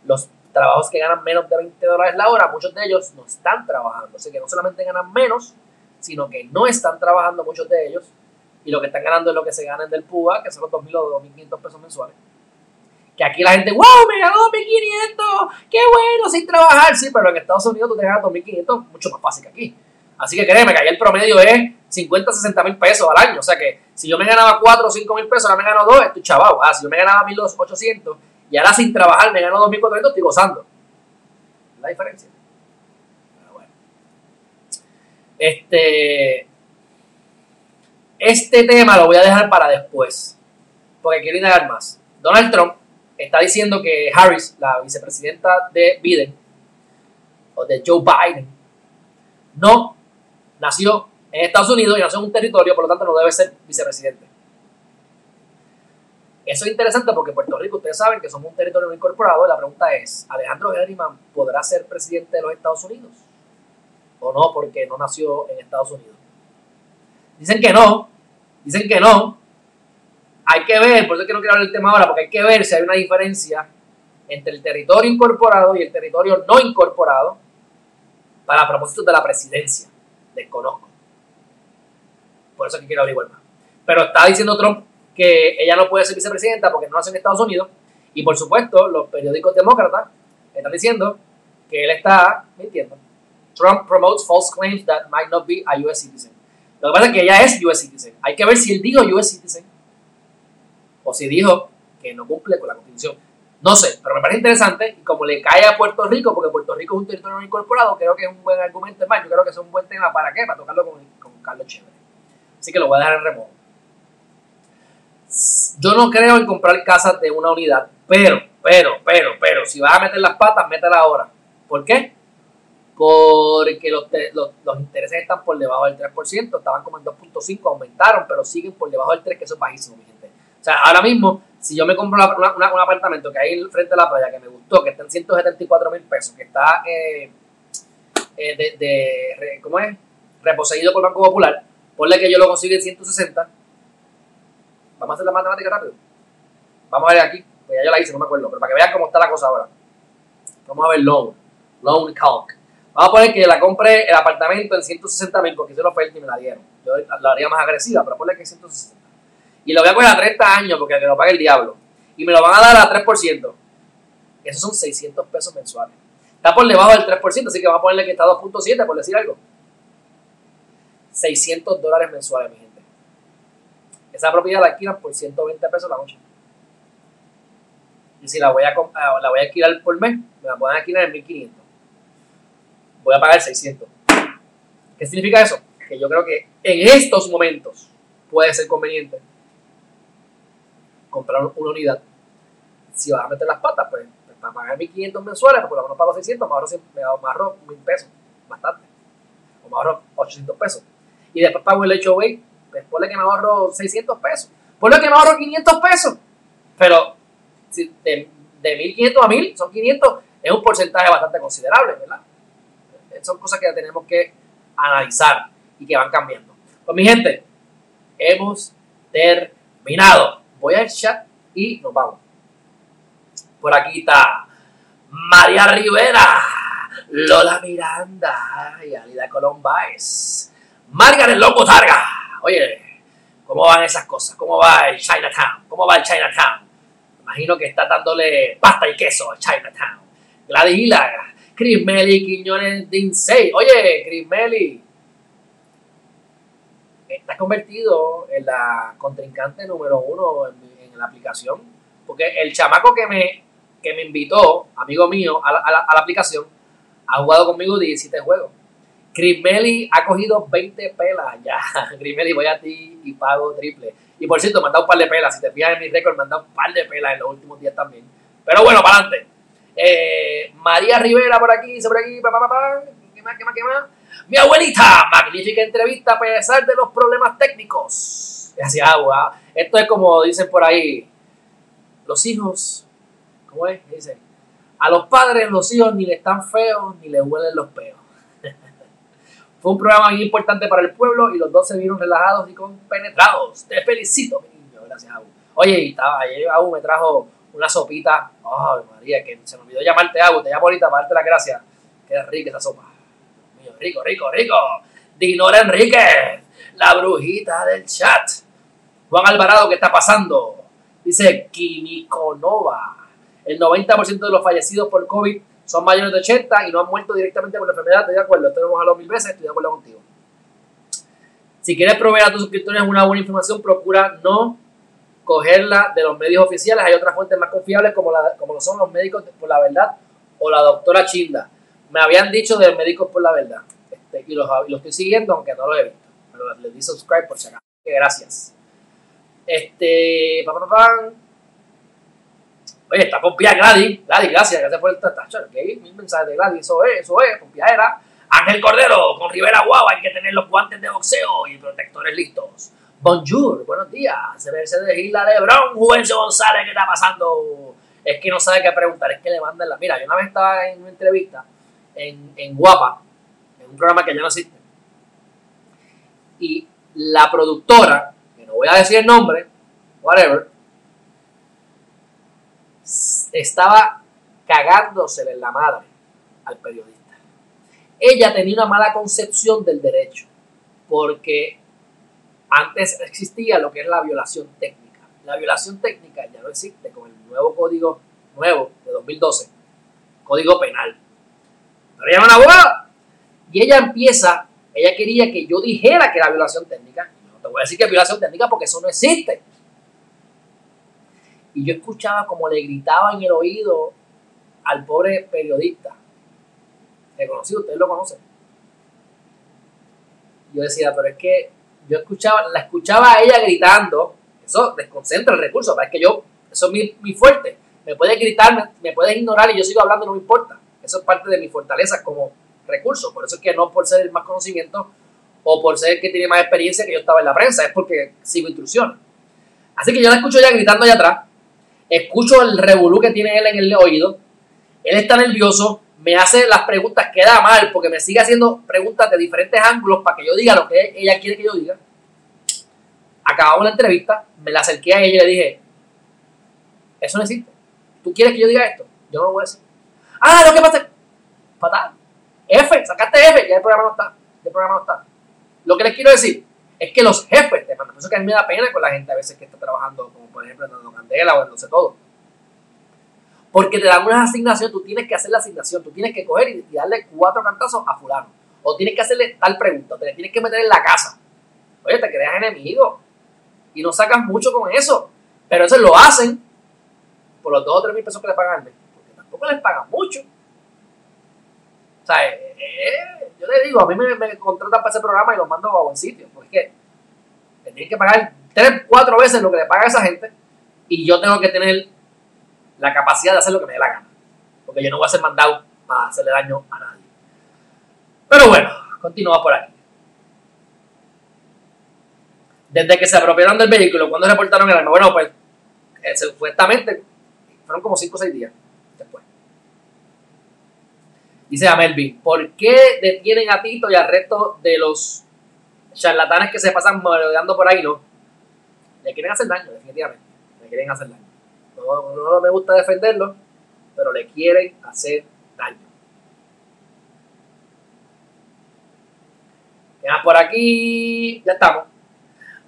Los trabajos que ganan menos de 20 dólares la hora, muchos de ellos no están trabajando, así que no solamente ganan menos, sino que no están trabajando muchos de ellos y lo que están ganando es lo que se ganan del PUA, que son los 2.000 o 2.500 pesos mensuales. Que aquí la gente, wow, me ganó 2.500, qué bueno, sin trabajar, sí, pero en Estados Unidos tú te ganas 2.500 mucho más fácil que aquí. Así que créeme que ahí el promedio es 50, 60 mil pesos al año. O sea que si yo me ganaba 4 o 5 mil pesos, ahora me gano 2, estoy chaval. Ah, si yo me ganaba 1.800 y ahora sin trabajar me gano 2.400, estoy gozando. La diferencia. Pero bueno. Este. Este tema lo voy a dejar para después. Porque quiero indagar más. Donald Trump está diciendo que Harris, la vicepresidenta de Biden, o de Joe Biden, no nació en Estados Unidos y nació en un territorio, por lo tanto no debe ser vicepresidente. Eso es interesante porque Puerto Rico, ustedes saben que somos un territorio no incorporado y la pregunta es, ¿Alejandro Gerriman podrá ser presidente de los Estados Unidos? ¿O no? Porque no nació en Estados Unidos. Dicen que no, dicen que no. Hay que ver, por eso es que no quiero hablar del tema ahora, porque hay que ver si hay una diferencia entre el territorio incorporado y el territorio no incorporado para propósitos de la presidencia. Desconozco. Por eso es que quiero averiguar más. Pero está diciendo Trump que ella no puede ser vicepresidenta porque no nace en Estados Unidos. Y por supuesto, los periódicos demócratas están diciendo que él está mintiendo. Trump promotes false claims that might not be a US citizen. Lo que pasa es que ella es US citizen. Hay que ver si él dijo US citizen o si dijo que no cumple con la constitución. No sé, pero me parece interesante y como le cae a Puerto Rico, porque Puerto Rico es un territorio no incorporado, creo que es un buen argumento. Más, yo creo que es un buen tema para qué, para tocarlo con, con Carlos Chévere. Así que lo voy a dejar en remojo. Yo no creo en comprar casas de una unidad, pero, pero, pero, pero, si vas a meter las patas, métela ahora. ¿Por qué? Porque los, los, los intereses están por debajo del 3%, estaban como en 2.5, aumentaron, pero siguen por debajo del 3%, que eso es bajísimo, mi gente. O sea, ahora mismo, si yo me compro una- un apartamento que hay frente a la playa, que me gustó, que está en 174 mil pesos, que está eh, eh, de, de- ¿cómo es? Reposeído por Banco Popular, ponle que yo lo consigo en 160. Vamos a hacer la matemática rápido. Vamos a ver aquí, pues ya yo la hice, no me acuerdo, pero para que vean cómo está la cosa ahora. Vamos a ver loan, loan calc. Vamos a poner que la compré el apartamento en 160 mil porque hice la oferta y me la dieron. Yo la haría más agresiva, pero ponle que es 160. Y lo voy a coger a 30 años porque que lo pague el diablo. Y me lo van a dar a 3%. Esos son 600 pesos mensuales. Está por debajo del 3%, así que vamos a ponerle que está a 2.7 por decir algo. 600 dólares mensuales, mi gente. Esa propiedad la alquilan por 120 pesos la noche. Y si la voy a, ah, la voy a alquilar por mes, me la pueden alquilar en 1500. Voy a pagar 600. ¿Qué significa eso? Que yo creo que en estos momentos puede ser conveniente comprar una unidad. Si vas a meter las patas, pues, pues para pagar 1.500 mensuales, porque por lo menos pago 600, me ahorro, cien- me ahorro 1.000 pesos, bastante. O me ahorro 800 pesos. Y después pago el HOA, pues ponle que me ahorro 600 pesos. Ponle que me ahorro 500 pesos. Pero si de, de 1.500 a 1.000 son 500, es un porcentaje bastante considerable, ¿verdad? Son cosas que tenemos que analizar y que van cambiando. Pues mi gente, hemos terminado. Voy al chat y nos vamos. Por aquí está María Rivera, Lola Miranda y Alida Colón Baez. Margaret Longo Targa. Oye, ¿cómo van esas cosas? ¿Cómo va el Chinatown? ¿Cómo va el Chinatown? Imagino que está dándole pasta y queso a Chinatown. Gladys Hilaga, Chris Melly, Quiñones Dinsey. Oye, Chris Melly, estás convertido en la contrincante número uno en, la aplicación. Porque el chamaco que me, que me invitó, amigo mío, a la, a la- a la aplicación, ha jugado conmigo 17 juegos. Chris Melly ha cogido 20 pelas ya. Chris Melly, voy a ti y pago triple. Y por cierto, me han dado un par de pelas. Si te fijas en mi récord, me han dado un par de pelas en los últimos días también. Pero bueno, para adelante. Eh, María Rivera por aquí, por aquí, pa, pa, pa. ¿Qué más, qué más, qué más? Mi abuelita, magnífica entrevista a pesar de los problemas técnicos. Gracias, agua. Esto es como dicen por ahí, los hijos, ¿cómo es? Dicen, a los padres los hijos ni le están feos ni le huelen los peos. Fue un programa muy importante para el pueblo y los dos se vieron relajados y compenetrados. Te felicito, mi niño. Gracias, Abu. Oye, estaba, ayer Abu me trajo una sopita. Ay, María, que se me olvidó llamarte Abu. Te llamo ahorita para darte las gracias. Qué rica esa sopa. Mío, rico, rico, rico. Dinora Enríquez, la brujita del chat. Juan Alvarado, ¿qué está pasando? Dice Químico Nova. El 90% de los fallecidos por COVID son mayores de 80 y no han muerto directamente por la enfermedad. Estoy de acuerdo, esto lo hemos hablado mil veces, estoy de acuerdo contigo. Si quieres proveer a tus suscriptores una buena información, procura no cogerla de los medios oficiales. Hay otras fuentes más confiables como, la, como lo son los médicos por la verdad o la doctora Chinda. Me habían dicho de médicos por la verdad este, y, los, los estoy siguiendo aunque no lo he visto. Pero les di subscribe por si acaso. Gracias. Este, pa, pa, pa, pa. Oye, está pompeada Gladys. Gladys, gracias, gracias por el tacho. Okay, mil mensajes de Gladys, eso es, eso es, pompeadera. Ángel Cordero, con Rivera Guau, hay que tener los guantes de boxeo y protectores listos. Bonjour, buenos días. Ve de Gila Lebron, Juvencio González, ¿qué está pasando? Es que no sabe qué preguntar, es que le mandan la. Mira, yo una vez estaba en una entrevista en, en Guapa, en un programa que ya no existe. Y la productora, que no voy a decir el nombre, whatever, estaba cagándosele en la madre al periodista. Ella tenía una mala concepción del derecho, porque antes existía lo que es la violación técnica. La violación técnica ya no existe con el nuevo código nuevo de 2012, código penal. Pero ella era una abogada y ella empieza, ella quería que yo dijera que era violación técnica. No te voy a decir que es violación técnica porque eso no existe. Y yo escuchaba como le gritaba en el oído al pobre periodista. Reconocido, ustedes lo conocen. Yo decía, pero es que yo escuchaba, la escuchaba a ella gritando. Eso desconcentra el recurso, es que yo, eso es mi, mi fuerte. Me puedes gritar, me, me, puedes ignorar y yo sigo hablando, no me importa. Eso es parte de mi fortaleza como recurso. Por eso es que no por ser el más conocimiento o por ser el que tiene más experiencia que yo estaba en la prensa, es porque sigo instrucciones. Así que yo la escucho ya gritando allá atrás escucho el revolú que tiene él en el oído, él está nervioso, me hace las preguntas, queda mal, porque me sigue haciendo preguntas de diferentes ángulos para que yo diga lo que ella quiere que yo diga. Acabamos la entrevista, me la acerqué a ella y le dije, eso no existe. ¿Tú quieres que yo diga esto? Yo no lo voy a decir. Ah, lo que pasa fatal. F, sacaste F, ya el programa no está. El programa no está. Lo que les quiero decir es que los jefes te mandan. Por eso que a mí me da pena con la gente a veces que está trabajando, como por ejemplo en Candela o en No sé todo. Porque te dan una asignación, tú tienes que hacer la asignación, tú tienes que coger y darle cuatro cantazos a fulano. O tienes que hacerle tal pregunta, te le tienes que meter en la casa. Oye, te creas enemigo. Y no sacas mucho con eso. Pero eso lo hacen por los dos o tres mil pesos que le pagan al mes. Porque tampoco les pagan mucho. O sea, eh, eh, yo le digo, a mí me, me, contratan para ese programa y los mando a buen sitio. Porque le tienen que pagar tres, cuatro veces lo que le paga a esa gente. Y yo tengo que tener la capacidad de hacer lo que me dé la gana. Porque yo no voy a ser mandado para hacerle daño a nadie. Pero bueno, continúa por aquí. Desde que se apropiaron del vehículo, cuando reportaron el arma? Bueno, pues eh, supuestamente fueron como 5 o 6 días después. Dice a Melvin, ¿por qué detienen a Tito y al resto de los charlatanes que se pasan merodeando por ahí? No, le quieren hacer daño, definitivamente. Le quieren hacer daño. No, me gusta defenderlo, pero le quieren hacer daño. Ya por aquí, ya estamos.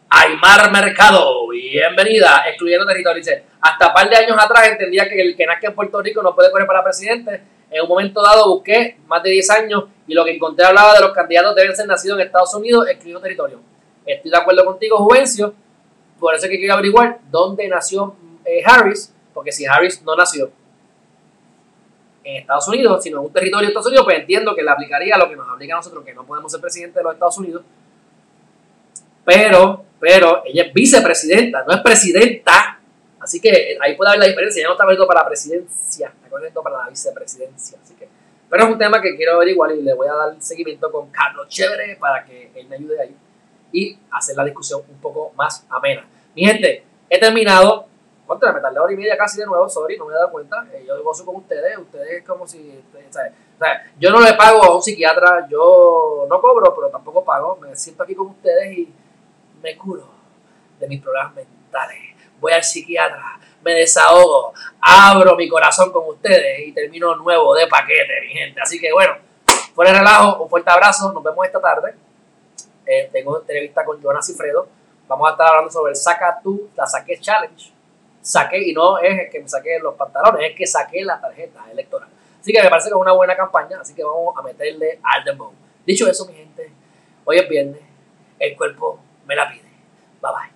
Aymar Mercado, bienvenida, excluyendo territorio. Dice, hasta un par de años atrás entendía que el que nazca en Puerto Rico no puede correr para presidente. En un momento dado busqué más de 10 años y lo que encontré hablaba de los candidatos deben ser nacidos en Estados Unidos, excluyendo territorio. Estoy de acuerdo contigo, Juvencio. Por eso es que quiero averiguar dónde nació eh, Harris, porque si Harris no nació en Estados Unidos, sino en un territorio de Estados Unidos, pues entiendo que le aplicaría lo que nos aplica a nosotros, que no podemos ser presidente de los Estados Unidos. Pero, pero, ella es vicepresidenta, no es presidenta. Así que ahí puede haber la diferencia. Ella no está corriendo para la presidencia, está corriendo para la vicepresidencia. Así que, pero es un tema que quiero averiguar y le voy a dar seguimiento con Carlos Chévere para que él me ayude ahí y hacer la discusión un poco más amena. Mi gente, he terminado. ¿Cuánto me tardé hora y media casi de nuevo? Sorry, no me he dado cuenta. Eh, yo gozo con ustedes. Ustedes es como si. ¿sabes? O sea, yo no le pago a un psiquiatra, yo no cobro, pero tampoco pago. Me siento aquí con ustedes y me curo de mis problemas mentales. Voy al psiquiatra, me desahogo, abro mi corazón con ustedes y termino nuevo de paquete, mi gente. Así que bueno, fuera de relajo, un fuerte abrazo. Nos vemos esta tarde. Eh, tengo entrevista con Jonas Cifredo. Vamos a estar hablando sobre el Saca tú, la Saqué Challenge. Saqué, y no es que me saqué los pantalones, es que saqué la tarjeta electoral. Así que me parece que es una buena campaña, así que vamos a meterle al dembow. Dicho eso, mi gente, hoy es viernes, el cuerpo me la pide. Bye bye.